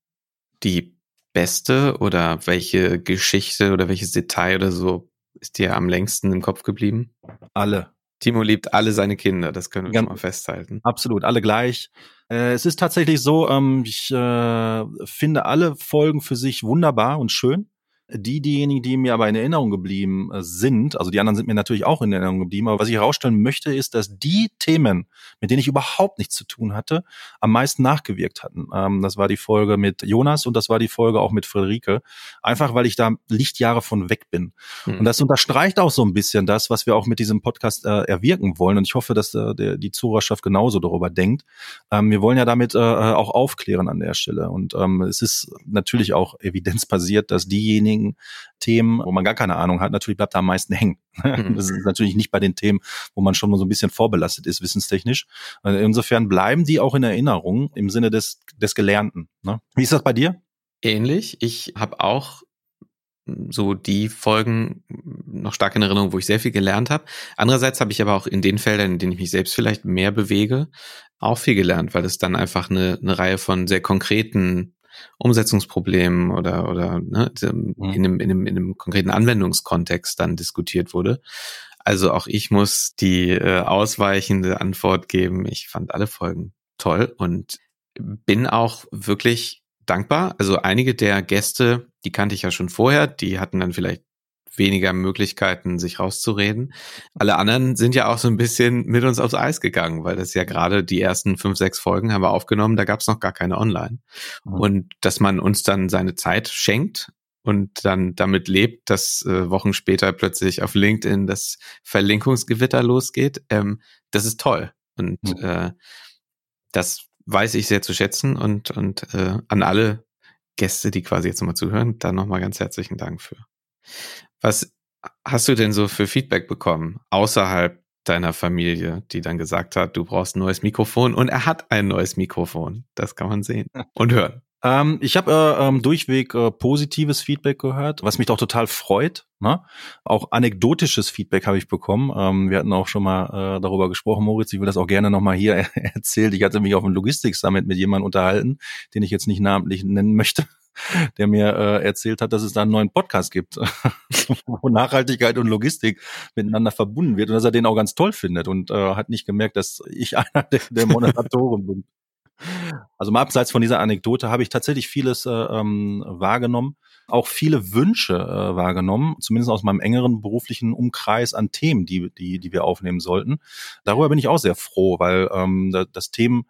die beste oder welche Geschichte oder welches Detail oder so ist dir am längsten im Kopf geblieben? Alle. Timo liebt alle seine Kinder, das können wir Ganz, schon mal festhalten. Absolut, alle gleich. Äh, es ist tatsächlich so, ähm, ich äh, finde alle Folgen für sich wunderbar und schön. Die, diejenigen, die mir aber in Erinnerung geblieben äh, sind, also die anderen sind mir natürlich auch in Erinnerung geblieben, aber was ich herausstellen möchte, ist, dass die Themen, mit denen ich überhaupt nichts zu tun hatte, am meisten nachgewirkt hatten. Ähm, das war die Folge mit Jonas und das war die Folge auch mit Friederike. Einfach, weil ich da Lichtjahre von weg bin. Mhm. Und das unterstreicht auch so ein bisschen das, was wir auch mit diesem Podcast äh, erwirken wollen. Und ich hoffe, dass äh, der, die Zuhörerschaft genauso darüber denkt. Ähm, wir wollen ja damit äh, äh auch aufklären an der Stelle. Und ähm, es ist natürlich auch evidenzbasiert, dass diejenigen, diejenigen Themen, wo man gar keine Ahnung hat, natürlich bleibt da am meisten hängen. Mhm. Das ist natürlich nicht bei den Themen, wo man schon mal so ein bisschen vorbelastet ist, wissenstechnisch. Insofern bleiben die auch in Erinnerung im Sinne des, des Gelernten. Ne? Wie ist das bei dir? Ähnlich. Ich habe auch so die Folgen noch stark in Erinnerung, wo ich sehr viel gelernt habe. Andererseits habe ich aber auch in den Feldern, in denen ich mich selbst vielleicht mehr bewege, auch viel gelernt, weil es dann einfach eine, eine Reihe von sehr konkreten Umsetzungsproblemen oder, oder ne, mhm. in, einem, in, einem, in einem konkreten Anwendungskontext dann diskutiert wurde. Also auch ich muss die äh, ausweichende Antwort geben. Ich fand alle Folgen toll und bin auch wirklich dankbar. Also einige der Gäste, die kannte ich ja schon vorher, die hatten dann vielleicht weniger Möglichkeiten, sich rauszureden. Alle anderen sind ja auch so ein bisschen mit uns aufs Eis gegangen, weil das ja gerade die ersten fünf, sechs Folgen haben wir aufgenommen, da gab es noch gar keine online. Mhm. Und dass man uns dann seine Zeit schenkt und dann damit lebt, dass äh, Wochen später plötzlich auf LinkedIn das Verlinkungsgewitter losgeht, ähm, das ist toll. Und mhm. äh, das weiß ich sehr zu schätzen und, und äh, an alle Gäste, die quasi jetzt nochmal zuhören, da nochmal ganz herzlichen Dank für. Was hast du denn so für Feedback bekommen außerhalb deiner Familie, die dann gesagt hat, du brauchst ein neues Mikrofon und er hat ein neues Mikrofon. Das kann man sehen und hören. Ähm, ich habe äh, ähm, durchweg äh, positives Feedback gehört, was mich doch total freut. Ne? Auch anekdotisches Feedback habe ich bekommen. Ähm, wir hatten auch schon mal äh, darüber gesprochen, Moritz. Ich will das auch gerne nochmal hier erzählen. Ich hatte mich auf einem Logistik-Summit mit jemandem unterhalten, den ich jetzt nicht namentlich nennen möchte der mir äh, erzählt hat, dass es da einen neuen Podcast gibt, wo Nachhaltigkeit und Logistik miteinander verbunden wird und dass er den auch ganz toll findet und äh, hat nicht gemerkt, dass ich einer der, der Moderatoren bin. Also mal abseits von dieser Anekdote habe ich tatsächlich vieles äh, ähm, wahrgenommen, auch viele Wünsche äh, wahrgenommen, zumindest aus meinem engeren beruflichen Umkreis an Themen, die, die, die wir aufnehmen sollten. Darüber bin ich auch sehr froh, weil ähm, das Themen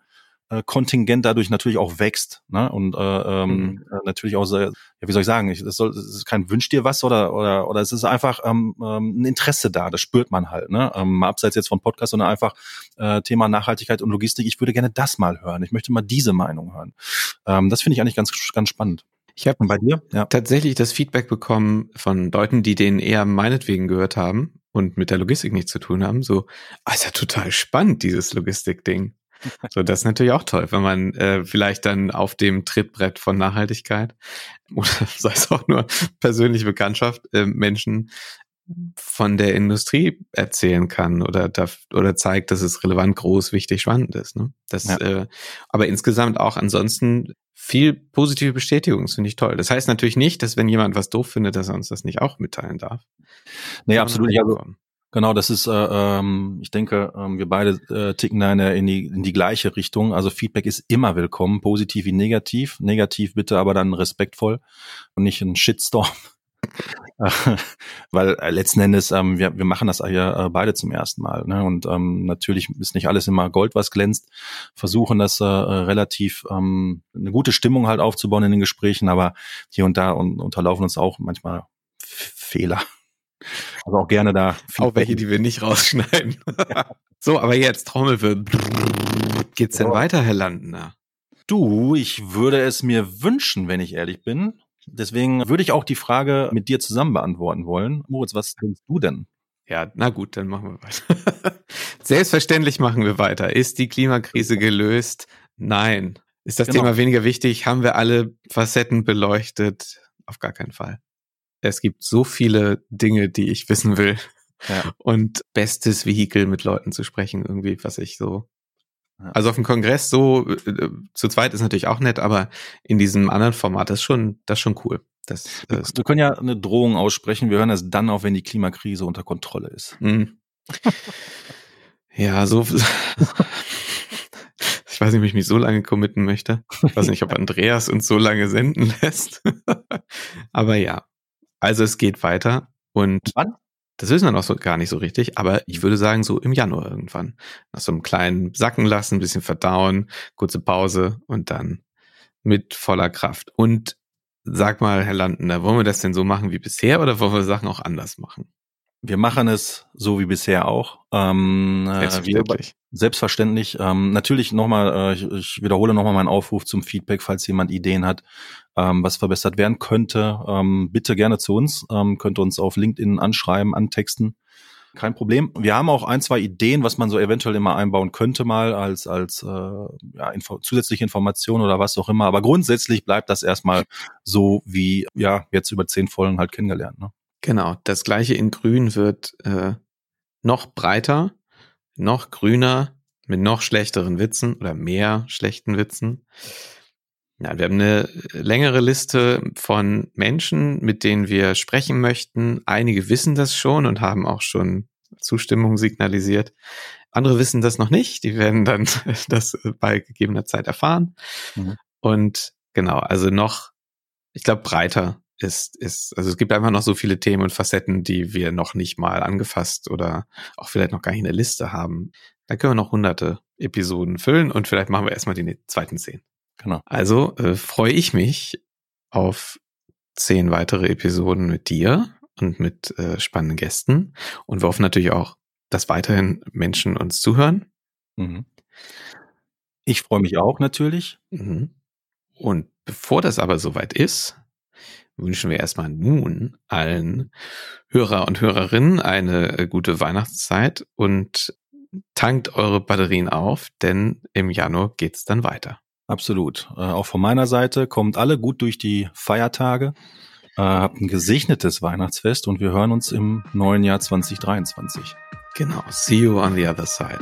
Kontingent dadurch natürlich auch wächst ne? und äh, ähm, mhm. Äh, natürlich auch ja, wie soll ich sagen, ich, das, soll, das ist kein Wünsch dir was oder oder oder es ist einfach ähm, ähm, ein Interesse da, das spürt man halt, ne? Ähm, abseits jetzt von Podcast, sondern einfach äh, Thema Nachhaltigkeit und Logistik. Ich würde gerne das mal hören. Ich möchte mal diese Meinung hören. Ähm, das finde ich eigentlich ganz ganz spannend. Ich habe bei dir ja. tatsächlich das Feedback bekommen von Leuten, die den eher meinetwegen gehört haben und mit der Logistik nichts zu tun haben. So, ah, ist ja total spannend dieses Logistik-Ding. So, das ist natürlich auch toll, wenn man äh, vielleicht dann auf dem Trittbrett von Nachhaltigkeit oder sei es auch nur persönliche Bekanntschaft äh, Menschen von der Industrie erzählen kann oder da, oder zeigt, dass es relevant, groß, wichtig, spannend ist. Ne? Das, ja. äh, aber insgesamt auch ansonsten viel positive Bestätigung, das finde ich toll. Das heißt natürlich nicht, dass wenn jemand was doof findet, dass er uns das nicht auch mitteilen darf. Nee, absolut. Also, Genau, das ist, äh, ähm, ich denke, ähm, wir beide äh, ticken da in, die, in die gleiche Richtung. Also Feedback ist immer willkommen, positiv wie negativ. Negativ bitte aber dann respektvoll und nicht ein Shitstorm. Weil äh, letzten Endes, ähm, wir, wir machen das ja äh, beide zum ersten Mal. Ne? Und ähm, natürlich ist nicht alles immer Gold, was glänzt. Versuchen das äh, relativ ähm, eine gute Stimmung halt aufzubauen in den Gesprächen, aber hier und da und, unterlaufen uns auch manchmal Fehler. Also auch gerne da. Auch welche, die wir nicht rausschneiden. so, aber jetzt Trommelwirbel. Geht's denn weiter, Herr Landner? Du, ich würde es mir wünschen, wenn ich ehrlich bin. Deswegen würde ich auch die Frage mit dir zusammen beantworten wollen. Moritz, was denkst du denn? Ja, na gut, dann machen wir weiter. Selbstverständlich machen wir weiter. Ist die Klimakrise gelöst? Nein. Ist das genau. Thema weniger wichtig? Haben wir alle Facetten beleuchtet? Auf gar keinen Fall es gibt so viele Dinge, die ich wissen will. Ja. Und bestes Vehikel mit Leuten zu sprechen, irgendwie, was ich so. Ja. Also auf dem Kongress so äh, äh, zu zweit ist natürlich auch nett, aber in diesem anderen Format ist schon, das ist schon cool. Das, äh, wir können ja eine Drohung aussprechen. Wir hören es dann auf, wenn die Klimakrise unter Kontrolle ist. Mhm. ja, so. ich weiß nicht, ob ich mich so lange committen möchte. Ich weiß nicht, ob Andreas uns so lange senden lässt. aber ja, also es geht weiter und Wann? das wissen wir noch so gar nicht so richtig, aber ich würde sagen so im Januar irgendwann. Nach so einem kleinen Sacken lassen, ein bisschen verdauen, kurze Pause und dann mit voller Kraft. Und sag mal, Herr Landner, wollen wir das denn so machen wie bisher oder wollen wir Sachen auch anders machen? Wir machen es so wie bisher auch. Ähm, äh, Selbstverständlich. Wir, selbstverständlich. Ähm, natürlich nochmal, äh, ich, ich wiederhole nochmal meinen Aufruf zum Feedback, falls jemand Ideen hat, ähm, was verbessert werden könnte. Ähm, bitte gerne zu uns. Ähm, könnt uns auf LinkedIn anschreiben, antexten. Kein Problem. Wir haben auch ein, zwei Ideen, was man so eventuell immer einbauen könnte, mal als, als äh, ja, info zusätzliche Information oder was auch immer. Aber grundsätzlich bleibt das erstmal so wie ja jetzt über zehn Folgen halt kennengelernt. Ne? Genau, das gleiche in Grün wird äh, noch breiter, noch grüner, mit noch schlechteren Witzen oder mehr schlechten Witzen. Ja, wir haben eine längere Liste von Menschen, mit denen wir sprechen möchten. Einige wissen das schon und haben auch schon Zustimmung signalisiert. Andere wissen das noch nicht. Die werden dann das bei gegebener Zeit erfahren. Mhm. Und Genau, also noch, ich glaube, breiter ist, ist, also es gibt einfach noch so viele Themen und Facetten, die wir noch nicht mal angefasst oder auch vielleicht noch gar nicht in der Liste haben. Da können wir noch hunderte Episoden füllen und vielleicht machen wir erstmal die zweiten zehn. Genau. Also äh, freue ich mich auf zehn weitere Episoden mit dir und mit äh, spannenden Gästen und wir hoffen natürlich auch, dass weiterhin Menschen uns zuhören. Mhm. Ich freue mich auch natürlich. Mhm. Und bevor das aber soweit ist, wünschen wir erstmal nun allen Hörer und Hörerinnen eine äh, gute Weihnachtszeit und tankt eure Batterien auf, denn im Januar geht's dann weiter. Absolut. Äh, auch von meiner Seite kommt alle gut durch die Feiertage. Äh, habt ein gesegnetes Weihnachtsfest und wir hören uns im neuen Jahr 2023. Genau. See you on the other side.